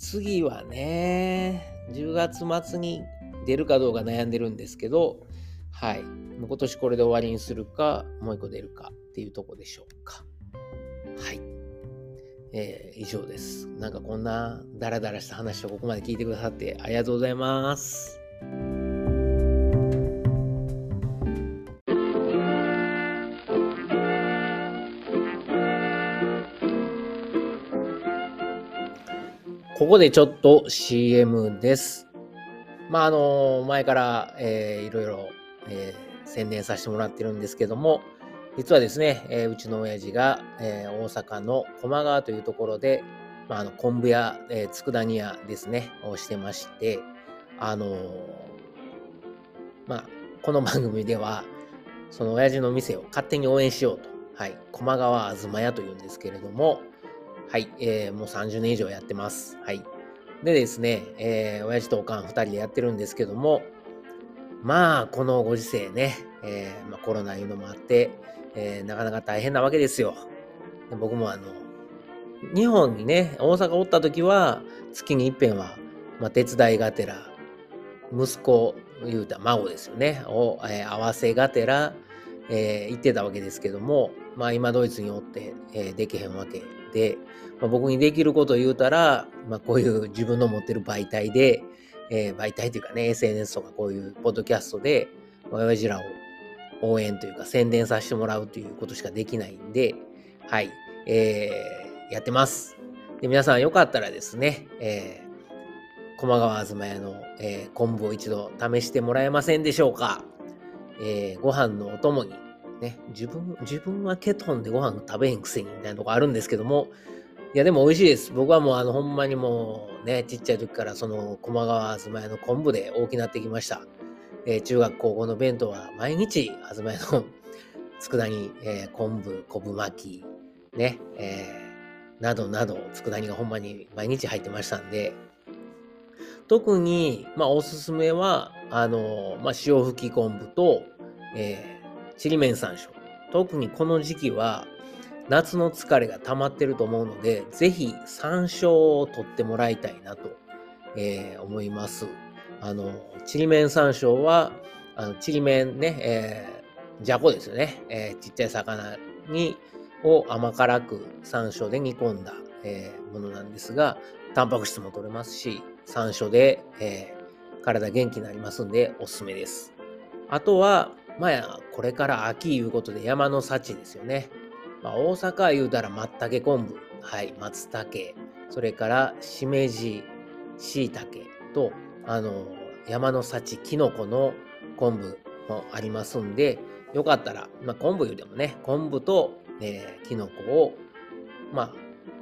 次はね、10月末に出るかどうか悩んでるんですけど、はい。今年これで終わりにするか、もう一個出るかっていうとこでしょうか。はい。えー、以上です。なんかこんなダラダラした話をここまで聞いてくださってありがとうございます。ここでちょっと CM です。まあ、あの、前から、えー、いろいろ、えー、宣伝させてもらってるんですけども、実はですね、えー、うちの親父が、えー、大阪の駒川というところで、まあ、あの昆布屋、えー、佃煮屋ですね、をしてまして、あのー、まあ、この番組では、その親父の店を勝手に応援しようと、はい、駒川あずま屋というんですけれども、はい、えー、もう30年以上やってます。はい。でですね、えー、親父とおかん2人でやってるんですけども、まあ、このご時世ね、えー、まあ、コロナいうのもあって、えー、なかなか大変なわけですよ。僕もあの、日本にね、大阪おった時は、月に一遍は、まあ、手伝いがてら、息子、言うた孫ですよね、を、えー、合わせがてら、えー、行ってたわけですけども、まあ今ドイツにおって、えー、できへんわけ、まあ、僕にできることを言うたら、まあこういう自分の持ってる媒体で、えー、媒体というかね、SNS とかこういうポッドキャストで、親父らを応援というか宣伝させてもらうということしかできないんで、はい、えー、やってます。で、皆さんよかったらですね、えー、駒川あずま屋の、えー、昆布を一度試してもらえませんでしょうか。えー、ご飯のお供に、ね、自分、自分はケトンでご飯食べへんくせにみたいなとこあるんですけども、いや、でも美味しいです。僕はもうあの、ほんまにもうね、ちっちゃい時からその、駒川あずま屋の昆布で大きなってきました。えー、中学高校の弁当は毎日、あずま屋の 佃煮、えー、昆布、昆布巻き、ね、えー、などなど、佃煮がほんまに毎日入ってましたんで、特に、まあ、おすすめは、あの、まあ、潮吹き昆布と、えー、ちりめん山椒。特にこの時期は、夏の疲れが溜まってると思うので、ぜひ山椒を取ってもらいたいなと、えー、思います。あの、ちりめん山椒は、あの、ちりめんね、えー、じゃこですよね。えー、ちっちゃい魚に、を甘辛く山椒で煮込んだ、えー、ものなんですが、タンパク質も取れますし、山椒で、えー、体元気になりますんで、おすすめです。あとは、まあ、これから秋いうことで山の幸ですよね。まあ、大阪言うたら松茸昆布、はい、松茸、それからしめじ、しいたけと、あの、山の幸、きのこの昆布もありますんで、よかったら、まあ、昆布言うてもね、昆布と、えー、きのこを、まあ、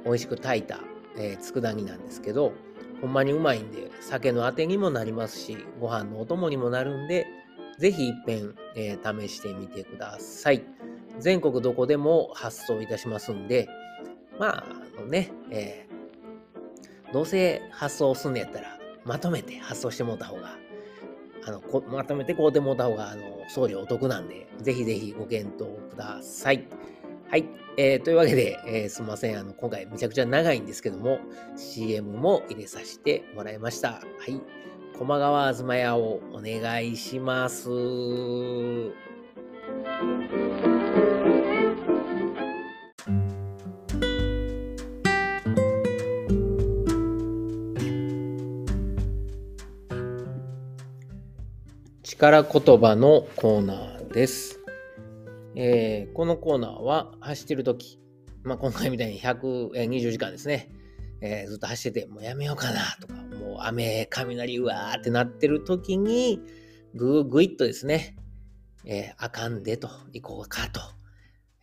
美味しく炊いた、えー、佃煮なんですけど、ほんまにうまいんで、酒のあてにもなりますし、ご飯のお供にもなるんで、ぜひ一遍、えー、試してみてください。全国どこでも発送いたしますんで、まあ、あのね、えー、どうせ発送すんのやったら、まとめて発送してもらった方が、あのこ、まとめて買うてもらった方が、あの、送料お得なんで、ぜひぜひご検討ください。はい。えー、というわけで、えー、すみません。あの、今回めちゃくちゃ長いんですけども、CM も入れさせてもらいました。はい。駒川あずま屋をお願いします。力言葉のコーナーです。えー、このコーナーは走ってるとき、まあ、今回みたいに120時間ですね、えー、ずっと走ってて、もうやめようかなとか、もう雨、雷、うわーってなってるときに、ぐーぐいっとですね、えー、あかんでと、行こうかと、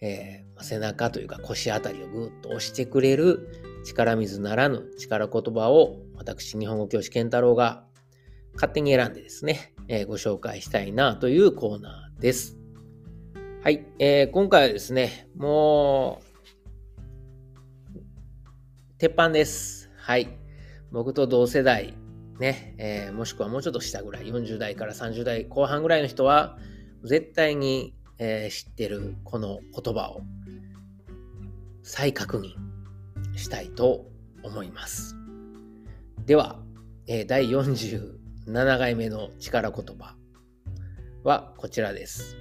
えー、背中というか腰あたりをぐーっと押してくれる力水ならぬ力言葉を私、日本語教師健太郎が勝手に選んでですね、えー、ご紹介したいなというコーナーです。はい、えー、今回はですね、もう、鉄板です。はい。僕と同世代、ね、えー、もしくはもうちょっと下ぐらい、40代から30代後半ぐらいの人は、絶対に、えー、知ってるこの言葉を再確認したいと思います。では、えー、第47回目の力言葉はこちらです。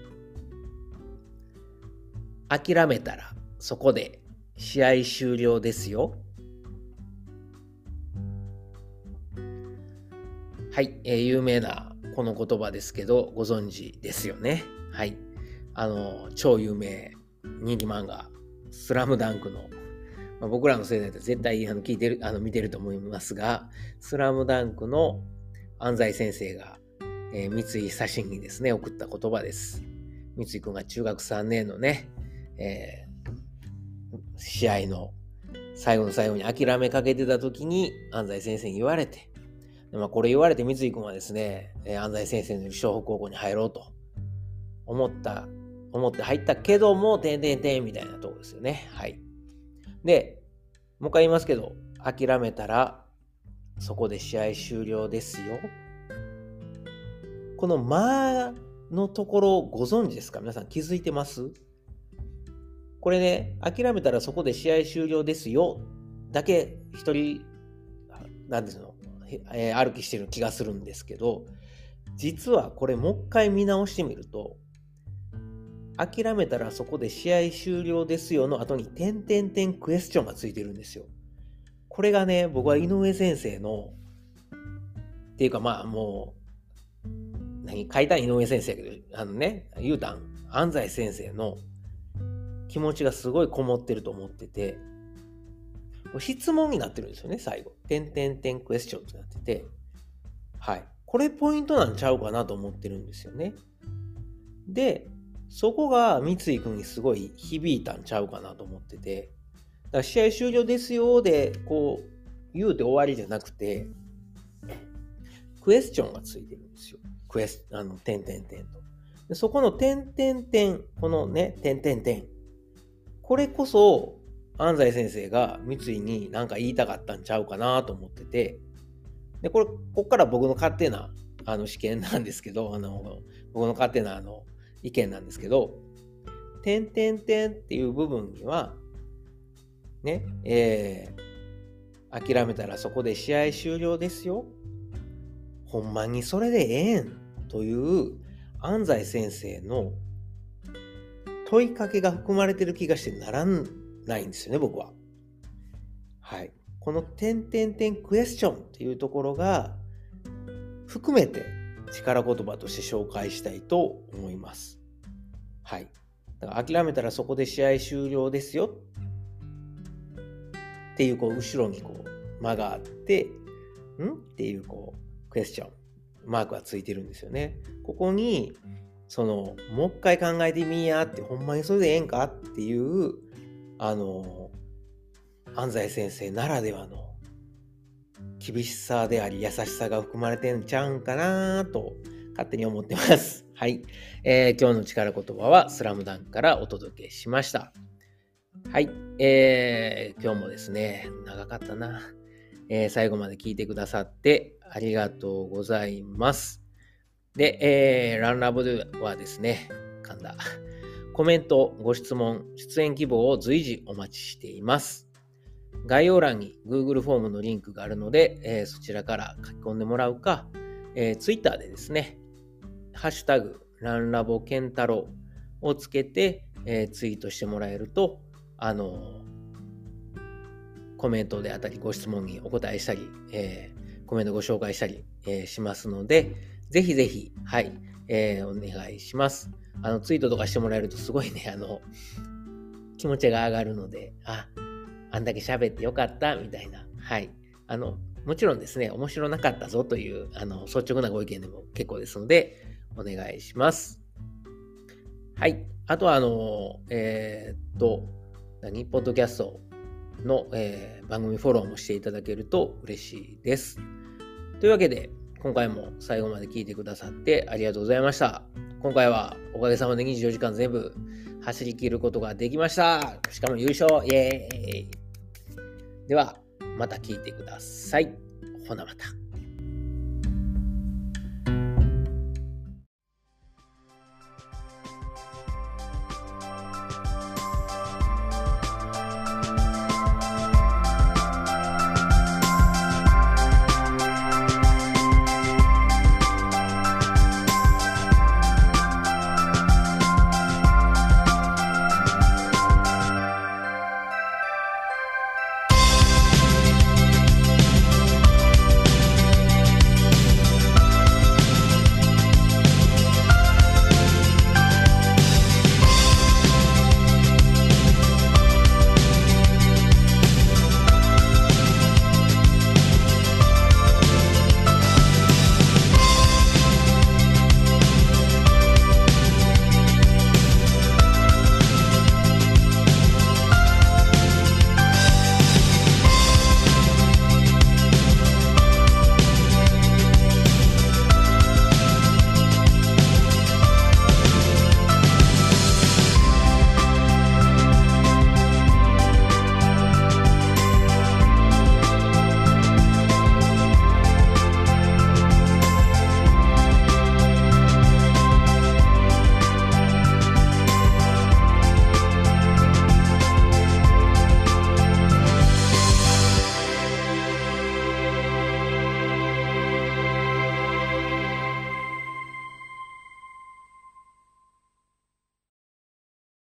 諦めたらそこで試合終了ですよ。はい、えー、有名なこの言葉ですけど、ご存知ですよね。はい。あの、超有名人気漫画、スラムダンクの、まあ、僕らの世代で絶対あの聞いてる、あの見てると思いますが、スラムダンクの安西先生が、えー、三井久志にですね、送った言葉です。三井君が中学3年のね、えー、試合の最後の最後に諦めかけてた時に安西先生に言われて、まあ、これ言われて三井君はですね、えー、安西先生のいる湘北高校に入ろうと思った、思って入ったけども、てんてんてんみたいなとこですよね。はい。で、もう一回言いますけど、諦めたらそこで試合終了ですよ。この間のところご存知ですか？皆さん気づいてます？これね、諦めたらそこで試合終了ですよ。だけ一人、なんですの、えー、歩きしてる気がするんですけど、実はこれもう一回見直してみると、諦めたらそこで試合終了ですよの後に点点点クエスチョンがついてるんですよ。これがね、僕は井上先生の、っていうかまあもう、何、書いた井上先生やけど、あのね、言うたん、安西先生の気持ちがすごいこもってると思ってて、質問になってるんですよね、最後。てんてんてんクエスチョンってなってて、はい。これポイントなんちゃうかなと思ってるんですよね。で、そこが三井君にすごい響いたんちゃうかなと思ってて、だから試合終了ですよで、こう、言うて終わりじゃなくて、クエスチョンがついてるんですよ。クエス、あの、点点点と。でそこの点点点、このね、点点点。これこそ、安西先生が三井に何か言いたかったんちゃうかなと思ってて、で、これ、ここから僕の勝手な、あの、試験なんですけど、あの、僕の勝手な、あの、意見なんですけど、点点点っていう部分には、ね、えー、諦めたらそこで試合終了ですよ。ほんまにそれでええんという安西先生の問いかけが含まれてる気がしてならんないんですよね、僕は。はい。この点点点クエスチョンっていうところが含めて力言葉として紹介したいと思います。はい。だから諦めたらそこで試合終了ですよっていうこう後ろにこう間があってん？っていうこうクエスチョンマークがついてるんですよね。ここにそのもう一回考えてみやってほんまにそれでええんかっていうあの安西先生ならではの厳しさであり優しさが含まれてんちゃうんかなと勝手に思ってます。はい、えー、今日の力言葉はスラムダンクからお届けしました。はい、えー、今日もですね、長かったな。えー、最後まで聞いてくださってありがとうございます。で、えー、ランラボではですね、噛んだ。コメント、ご質問、出演希望を随時お待ちしています。概要欄に Google フォームのリンクがあるので、えー、そちらから書き込んでもらうか、えー、Twitter でですね、ハッシュタグ、ランラボケンタロウをつけて、えー、ツイートしてもらえると、あのコメントであったりご質問にお答えしたり、え、コメントご紹介したり、え、しますので、ぜひぜひ、はい、えー、お願いします。あの、ツイートとかしてもらえるとすごいね、あの、気持ちが上がるので、あ、あんだけ喋ってよかった、みたいな。はい。あの、もちろんですね、面白なかったぞという、あの、率直なご意見でも結構ですので、お願いします。はい。あとは、あの、えー、っと、何？ポッドキャストの、えー、番組フォローもしていただけると嬉しいです。というわけで、今回も最後まで聞いてくださってありがとうございました。今回はおかげさまで24時間全部走り切ることができました。しかも優勝イエーイでは、また聞いてください。ほなまた。